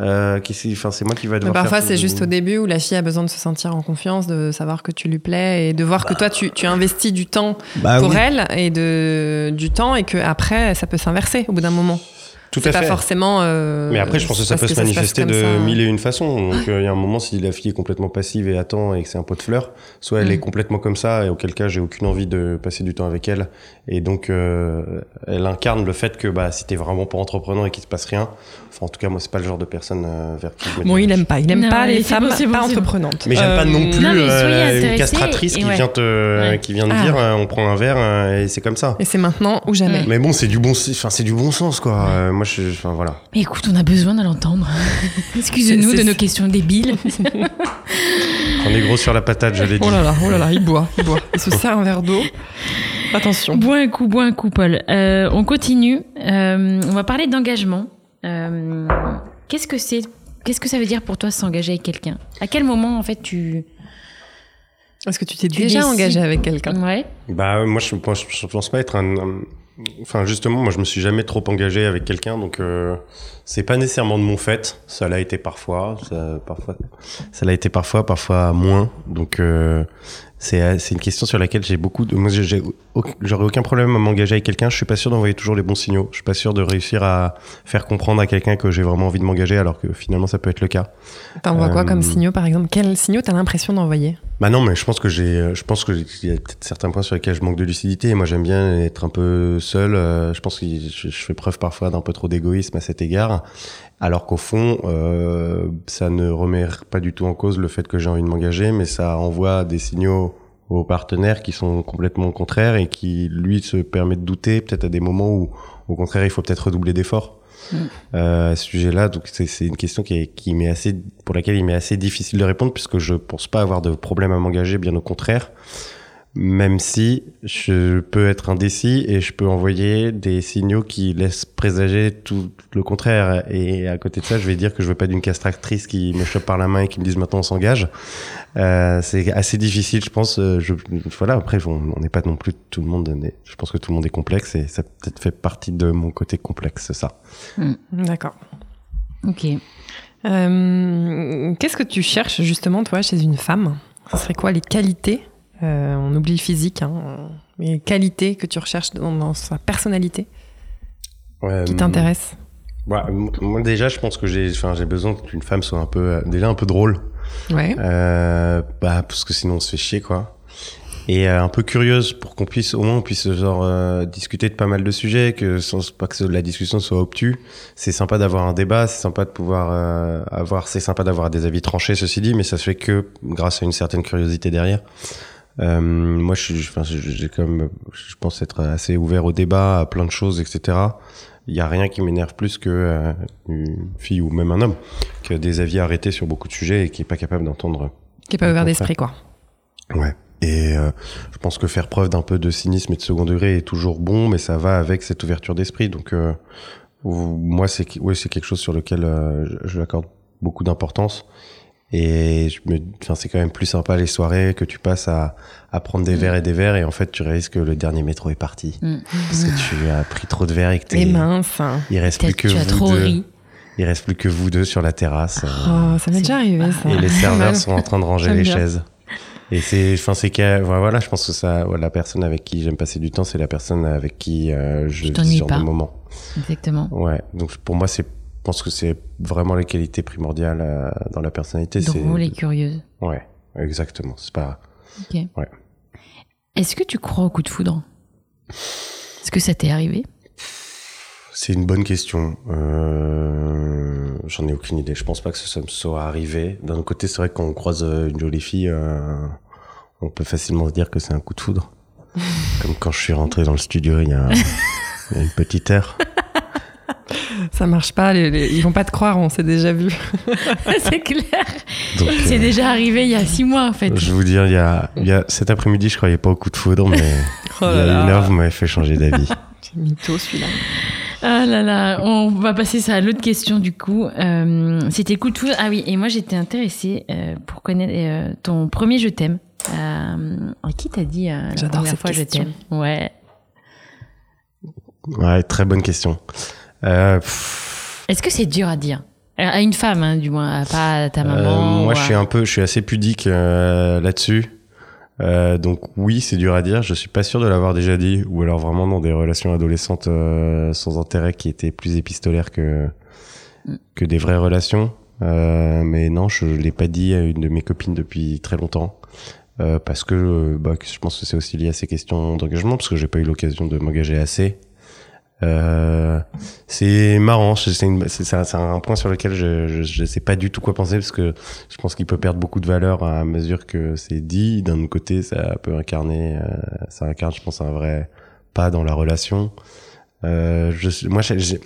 euh, Enfin c'est moi qui va Mais devoir. parfois, c'est juste au début où la fille a besoin de se sentir en confiance, de savoir que tu lui plais et de voir que toi, tu, tu investis du temps Bah pour oui, elle et de, du temps et que après ça peut s'inverser au bout d'un moment. Tout C'est à pas fait. forcément. euh, Mais après, je pense que ça peut se manifester de ça. mille et une façons. Donc, euh, il y a un moment, si la fille est complètement passive et attend et que c'est un pot de fleurs, soit elle Mm. est complètement comme ça, et auquel cas, j'ai aucune envie de passer du temps avec elle. Et donc, euh, elle incarne le fait que, bah, si t'es vraiment pas entreprenant et qu'il se passe rien, enfin, en tout cas, moi, c'est pas le genre de personne euh, vers qui je Bon, il aime pas. Il aime Non, pas les femmes bon, pas entreprenantes. Mais j'aime pas non plus Non, euh, une castratrice qui ouais. vient te, Ouais. qui vient de Ah. dire, on prend un verre et c'est comme ça. Et c'est maintenant ou jamais. Mais bon, c'est du bon, enfin, c'est du bon sens, quoi. Moi, je, enfin, voilà. Mais écoute, on a besoin de l'entendre. Excusez-nous de nos questions débiles. On est gros sur la patate, je l'ai dit. Oh là là, oh là là, il boit, il boit. Il se sert un verre d'eau. Attention. bois un coup, bois un coup, Paul. Euh, on continue. Euh, on va parler d'engagement. Euh, Qu'est-ce que c'est Qu'est-ce que ça veut dire pour toi s'engager avec quelqu'un? À quel moment en fait tu Est-ce que tu t'es déjà décides. engagé avec quelqu'un? Ouais Bah moi je pense, je pense pas être un, un- enfin justement moi je me suis jamais trop engagé avec quelqu'un donc euh, c'est pas nécessairement de mon fait. Ça l'a été parfois ça, parfois ça l'a été parfois parfois moins. Donc euh, c'est c'est une question sur laquelle j'ai beaucoup de moi j'aurais aucun problème à m'engager avec quelqu'un je suis pas sûr d'envoyer toujours les bons signaux je suis pas sûr de réussir à faire comprendre à quelqu'un que j'ai vraiment envie de m'engager alors que finalement ça peut être le cas T'envoies quoi Euh, comme signaux, par exemple? Quels signaux t'as l'impression d'envoyer? Bah non, mais je pense que j'ai, euh, je pense que y a peut-être certains points sur lesquels je manque de lucidité. Et moi, j'aime bien être un peu seul. euh, je pense que je fais preuve parfois d'un peu trop d'égoïsme à cet égard. Alors qu'au fond, euh, ça ne remet pas du tout en cause le fait que j'ai envie de m'engager, mais ça envoie des signaux aux partenaires qui sont complètement contraires et qui, lui, se permet de douter peut-être à des moments où, au contraire, il faut peut-être redoubler d'efforts. Mm. Euh, à ce sujet-là, donc c'est c'est une question qui, est, qui m'est assez, pour laquelle il m'est assez difficile de répondre puisque je pense pas avoir de problème à m'engager, bien au contraire. Même si je peux être indécis et je peux envoyer des signaux qui laissent présager tout le contraire. Et à côté de ça, je vais dire que je veux pas d'une castratrice qui me chope par la main et qui me dise maintenant on s'engage. Euh, c'est assez difficile, je pense. euh, Je, voilà, après, on n'est pas non plus tout le monde. Je pense que tout le monde est complexe et ça peut-être fait partie de mon côté complexe, ça. D'accord. Ok. Euh, Qu'est-ce que tu cherches justement, toi, chez une femme? Ce serait quoi les qualités? Euh, On oublie le physique, hein, mais les qualités que tu recherches dans, dans sa personnalité Ouais, qui t'intéressent Ouais, moi déjà, je pense que j'ai, besoin qu'une femme soit un peu, euh, déjà un peu drôle, Ouais. euh, bah parce que sinon on se fait chier quoi. Et euh, un peu curieuse pour qu'on puisse, au moins, on puisse genre discuter de pas mal de sujets, que sans pas que la discussion soit obtue. C'est sympa d'avoir un débat, c'est sympa de pouvoir avoir, c'est sympa d'avoir des avis tranchés, ceci dit, mais ça se fait que grâce à une certaine curiosité derrière. Euh, moi, je enfin, j'ai comme, je pense être assez ouvert au débat, à plein de choses, etc. Il y a rien qui m'énerve plus que euh, une fille ou même un homme qui a des avis arrêtés sur beaucoup de sujets et qui est pas capable d'entendre. Qui est pas ouvert d'esprit, quoi. Ouais. Et euh, je pense que faire preuve d'un peu de cynisme et de second degré est toujours bon, mais ça va avec cette ouverture d'esprit. Donc euh, moi, c'est ouais, c'est quelque chose sur lequel euh, je, je accorde beaucoup d'importance. Et je me, enfin, c'est quand même plus sympa les soirées que tu passes à, à prendre des verres et des verres et en fait tu réalises que le dernier métro est parti Mm. parce que tu as pris trop de verres et que t'es, mince. hein. il reste plus que tu as vous trop deux. ri. Il reste plus que vous deux sur la terrasse euh, Oh, ça m'est déjà arrivé, ça. et les serveurs sont en train de ranger les bien. chaises. Et c'est, enfin, c'est voilà, je pense que ça, la personne avec qui j'aime passer du temps, c'est la personne avec qui euh, je Tu vis pas. de moment. Exactement. Ouais. Donc pour moi, c'est, je pense que c'est vraiment les qualités primordiales euh, dans la personnalité. Drôle et curieuse. Ouais, exactement. C'est pas. Ok. Ouais. Est-ce que tu crois au coup de foudre? Est-ce que ça t'est arrivé? C'est une bonne question. Euh, J'en ai aucune idée. Je pense pas que ça me soit arrivé. D'un autre côté, c'est vrai que quand on croise euh, une jolie fille, euh, on peut facilement se dire que c'est un coup de foudre. Comme quand je suis rentré dans le studio, il y a, il y a une petite heure. Ça marche pas, les- les- ils vont pas te croire, on s'est déjà vu. C'est clair. Donc, C'est euh, déjà arrivé il y a six mois en fait. je vais vous dire, il y a, il y a cet après-midi, je croyais pas au coup de foudre, mais Oh il y là a là. une heure, vous m'avez fait changer d'avis. C'est mytho celui-là. Ah là là, on va passer ça à l'autre question du coup. Euh, C'était coup de foudre. Ah oui, et moi j'étais intéressée euh, pour connaître euh, ton premier je t'aime. Euh, à qui t'as dit euh, la première cette fois je t'aime Ouais. Ouais, très bonne question. Euh, Est-ce que c'est dur à dire À une femme, hein, du moins, pas à ta Euh, maman. moi, ou je suis un peu, je suis assez pudique euh, là-dessus. Euh, donc oui, c'est dur à dire. Je suis pas sûr de l'avoir déjà dit, ou alors vraiment dans des relations adolescentes euh, sans intérêt qui étaient plus épistolaires que que des vraies relations. Euh, mais non, je l'ai pas dit à une de mes copines depuis très longtemps. Euh, parce que euh, bah, je pense que c'est aussi lié à ces questions d'engagement, parce que j'ai pas eu l'occasion de m'engager assez. Euh, c'est marrant, c'est un, point sur lequel je, je sais pas du tout quoi penser parce que je pense qu'il peut perdre beaucoup de valeur à mesure que c'est dit. D'un autre côté, ça peut incarner, euh, ça incarne, je pense, un vrai pas dans la relation. Euh, je, moi, je,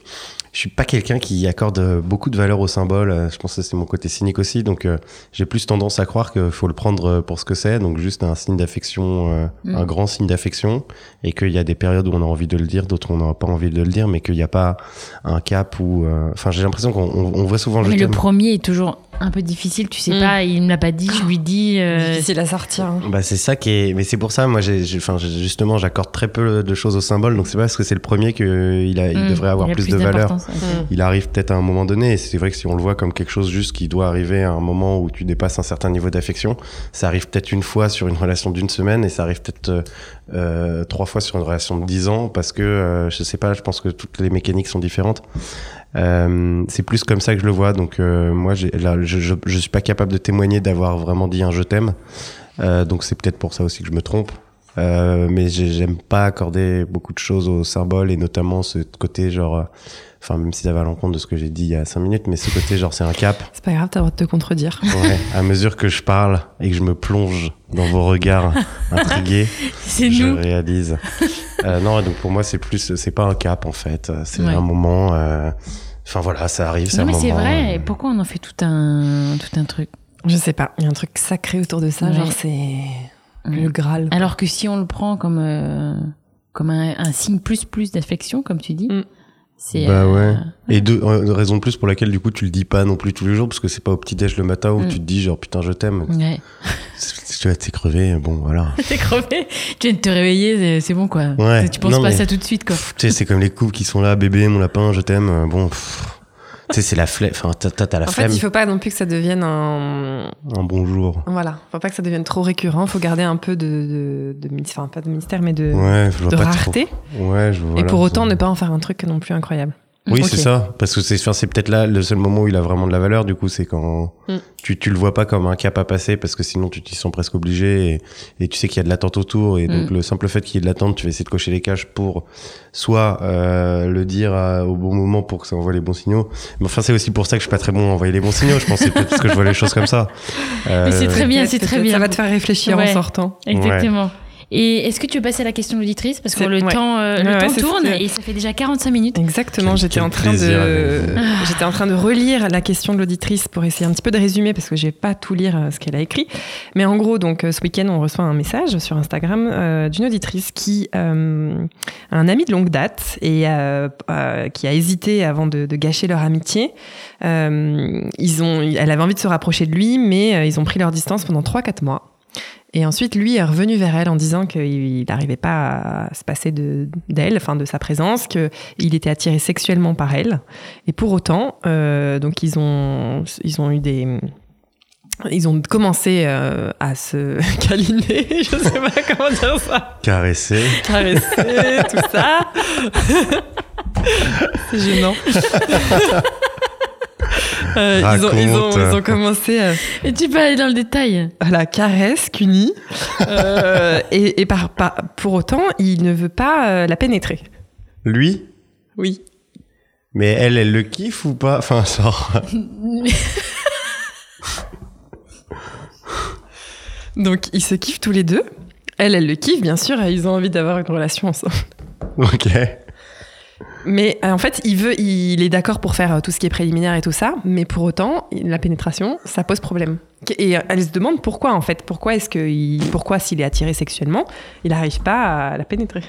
je, suis pas quelqu'un qui accorde beaucoup de valeur au symbole. Euh, Je pense que c'est mon côté cynique aussi. Donc, euh, j'ai plus tendance à croire qu'il faut le prendre pour ce que c'est. Donc, juste un signe d'affection, euh, Mm. un grand signe d'affection. Et qu'il y a des périodes où on a envie de le dire, d'autres où on n'a pas envie de le dire, mais qu'il n'y a pas un cap où. euh, Enfin, j'ai l'impression qu'on on, on voit souvent Mais je le premier est toujours un peu difficile, tu sais Mm. pas, il me l'a pas dit, je lui dis. euh, Difficile à sortir. hein. Bah c'est ça qui est, mais c'est pour ça, moi, j'ai, justement, j'accorde très peu de choses au symbole, donc c'est pas parce que c'est le premier que il a, il mm, devrait avoir il plus, de valeur. ok. Il arrive peut-être à un moment donné, et c'est vrai que si on le voit comme quelque chose juste qui doit arriver à un moment où tu dépasses un certain niveau d'affection, ça arrive peut-être une fois sur une relation d'une semaine, et ça arrive peut-être euh, euh, trois fois sur une relation de dix ans, parce que euh, je sais pas, je pense que toutes les mécaniques sont différentes. Euh, c'est plus comme ça que je le vois. Donc euh, moi, là, je, je, je suis pas capable de témoigner d'avoir vraiment dit un je t'aime. Euh, donc c'est peut-être pour ça aussi que je me trompe. Euh, mais j'ai- j'aime pas accorder beaucoup de choses au symbole et notamment ce côté genre, euh, enfin même si ça va à l'encontre de ce que j'ai dit il y a cinq minutes, mais ce côté genre c'est un cap. C'est pas grave, t'as le droit de te contredire. Ouais, à mesure que je parle et que je me plonge dans vos regards intrigués, je nous. réalise. Euh, non, donc pour moi c'est plus, c'est pas un cap en fait, c'est Ouais. un moment. euh, Enfin voilà, ça arrive, c'est Non un mais moment. c'est vrai, et euh, pourquoi on en fait tout un, tout un truc? Je sais pas, il y a un truc sacré autour de ça, Ouais. genre c'est le Graal. Alors que si on le prend comme, euh, comme un, un signe plus plus d'affection, comme tu dis, Mm. c'est... Bah euh, ouais. Et deux, euh, raison de plus pour laquelle du coup tu le dis pas non plus tous les jours parce que c'est pas au petit déj le matin où Mm. tu te dis genre putain je t'aime. Ouais. Si tu vas t'es crevé, bon voilà. T'es crevé, tu viens de te réveiller, c'est- c'est bon quoi. Ouais. Tu penses Non, pas mais- ça tout de suite quoi. Tu sais c'est comme les couples qui sont là bébé mon lapin je t'aime euh, bon. pff. Sais c'est la flemme. Enfin t'as t'as- t'as la En fait, il faut pas non plus que ça devienne un. Un bonjour. Voilà, faut pas que ça devienne trop récurrent. Faut garder un peu de, de, enfin pas de mystère, mais de, Ouais de rareté. trop. Ouais je vois. Et pour autant, ne pas en faire un truc non plus incroyable. Oui, Ok. c'est ça. Parce que c'est, enfin, c'est peut-être là le seul moment où il a vraiment de la valeur. Du coup, c'est quand Mm. tu, tu le vois pas comme un cap à passer parce que sinon tu t'y sens presque obligé et, et tu sais qu'il y a de l'attente autour. Et donc, Mm. le simple fait qu'il y ait de l'attente, tu vas essayer de cocher les caches pour soit euh, le dire à- au bon moment pour que ça envoie les bons signaux. Mais enfin, c'est aussi pour ça que je suis pas très bon à envoyer les bons signaux. Je pense que c'est peut-être parce que je vois les choses comme ça. Mais c'est Euh, très bien, Peut-être, c'est très bien. Ça va te faire réfléchir Ouais. en sortant. Exactement. Et est-ce que tu veux passer à la question de l'auditrice Parce que le ouais. temps, euh, le Ouais, temps ouais, tourne et ça fait déjà 45 minutes. Exactement, j'étais en train de j'étais en train de relire la question de l'auditrice pour essayer un petit peu de résumer parce que j'ai pas tout lire euh, ce qu'elle a écrit. Mais en gros, donc euh, ce week-end, on reçoit un message sur Instagram euh, d'une auditrice qui euh, a un ami de longue date et euh, euh, qui a hésité avant de, de gâcher leur amitié. Euh, ils ont, elle avait envie de se rapprocher de lui, mais euh, ils ont pris leur distance pendant 3-4 mois. Et ensuite, lui est revenu vers elle en disant qu'il n'arrivait pas à se passer de- d'elle, enfin de sa présence, qu'il était attiré sexuellement par elle. Et pour autant, euh, donc ils ont, ils ont eu des, ils ont commencé euh, à se câliner, je sais pas comment dire ça, Caresser. caresser, tout ça. C'est gênant. Euh, ils, ont, ils, ont, ils ont commencé euh, Et tu peux aller dans le détail. à la caresse, Cuny, euh, et, et par, par- pour autant, il ne veut pas euh, la pénétrer. Lui? Oui. Mais elle, elle le kiffe ou pas? Enfin, genre. Donc, ils se kiffent tous les deux. Elle, elle le kiffe, bien sûr, et ils ont envie d'avoir une relation ensemble. ok. Mais euh, en fait, il veut, il est d'accord pour faire euh, tout ce qui est préliminaire et tout ça, mais pour autant, la pénétration, ça pose problème. Et euh, elle se demande pourquoi en fait, pourquoi est-ce que, il- pourquoi s'il est attiré sexuellement, il n'arrive pas à la pénétrer?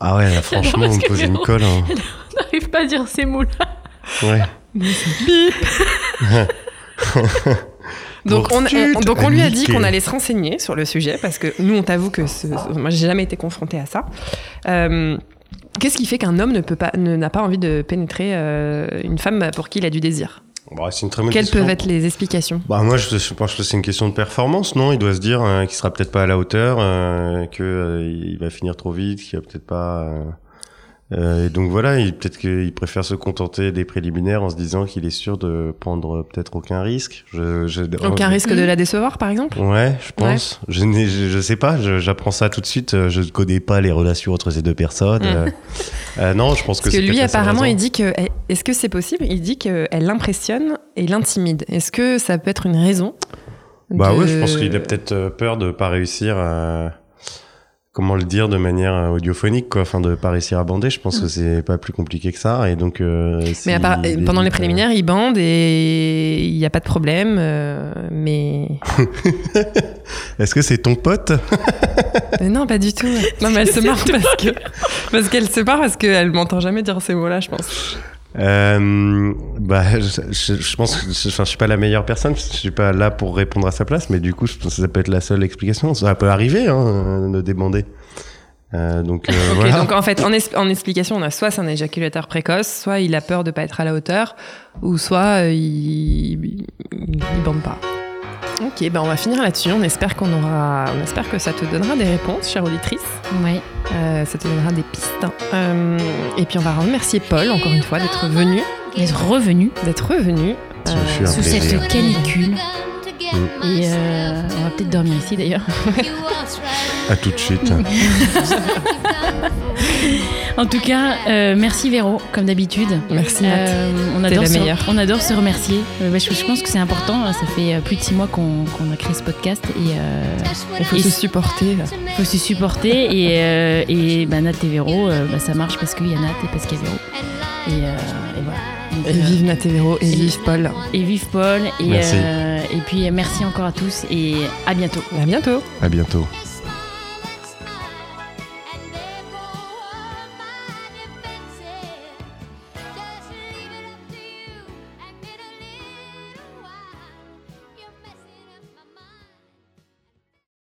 Ah ouais, là, franchement, on me pose une colle. hein. On n'arrive pas à dire ces mots-là. Ouais. Donc on, on- donc on lui a dit qu'on allait se renseigner sur le sujet parce que nous on t'avoue que ce- moi j'ai jamais été confrontée à ça. Euh, Qu'est-ce qui fait qu'un homme ne peut pas ne- n'a pas envie de pénétrer euh, une femme pour qui il a du désir? Bah, une très bonne Quelles question. peuvent être les explications? Bah moi je, je pense que c'est une question de performance, non? Il doit se dire euh, qu'il sera peut-être pas à la hauteur, euh, que euh, il va finir trop vite, qu'il va peut-être pas. Euh, et donc voilà, il- peut-être qu'il préfère se contenter des préliminaires en se disant qu'il est sûr de prendre euh, peut-être aucun risque. Je, je, Aucun je- risque de la décevoir par exemple? Ouais, je pense. Je, n'ai- je, je sais pas, je- j'apprends ça tout de suite. euh, Je ne connais pas les relations entre ces deux personnes. Mm. euh. Euh, non, je pense que Parce que lui, apparemment, il dit que. Est-ce que c'est possible? Il dit qu'elle l'impressionne et l'intimide. Est-ce que ça peut être une raison? Bah de- ouais, je pense qu'il a peut-être peur de pas réussir à comment le dire de manière euh, audiophonique quoi, enfin de pas réussir à bander. Je pense que c'est pas plus compliqué que ça et donc. euh, Mm. Mais à part- pendant les euh, préliminaires, il bande et il n'y a pas de problème. euh, mais... Est-ce que c'est ton pote non, pas du tout. Non, mais elle se marre parce que parce qu'elle se marre parce qu'elle m'entend jamais dire ces mots-là, je pense. Euh, Bah, je, je- je pense que je, enfin, je suis pas la meilleure personne. Je suis pas là pour répondre à sa place, mais du coup, je pense que ça peut être la seule explication. Ça peut arriver hein, de débander. Euh, donc euh, voilà. donc en fait, en explication, on a soit c'est un éjaculateur précoce, soit il a peur de pas être à la hauteur, ou soit euh, il, il, il bande pas. Ok, ben on va finir là-dessus. On espère qu'on aura, on espère que ça te donnera des réponses, chère auditrice. Ouais. Euh, ça te donnera des pistes. Euh, et puis on va remercier Paul encore une fois d'être venu, D'être revenu d'être revenu. Un sous plaisir. cette canicule. Mm. Et euh, on va peut-être dormir ici d'ailleurs. À tout de suite. En tout cas, euh, merci Véro, comme d'habitude. Merci Nat. Euh, on, adore la se, on adore se remercier. Euh, bah, je, je pense que c'est important. Ça fait euh, plus de six mois qu'on a créé ce podcast et euh, Il faut Et se supporter. il faut se supporter. Et, euh, et bah, Nat et Véro, euh, bah, ça marche parce qu'il y a Nat et parce qu'il y a Véro. Et, euh, et voilà. Donc, Et vive Natévéro et et- vive Paul. et vive Paul. Et, Merci. euh, et puis merci encore à tous et à bientôt. À bientôt. À bientôt.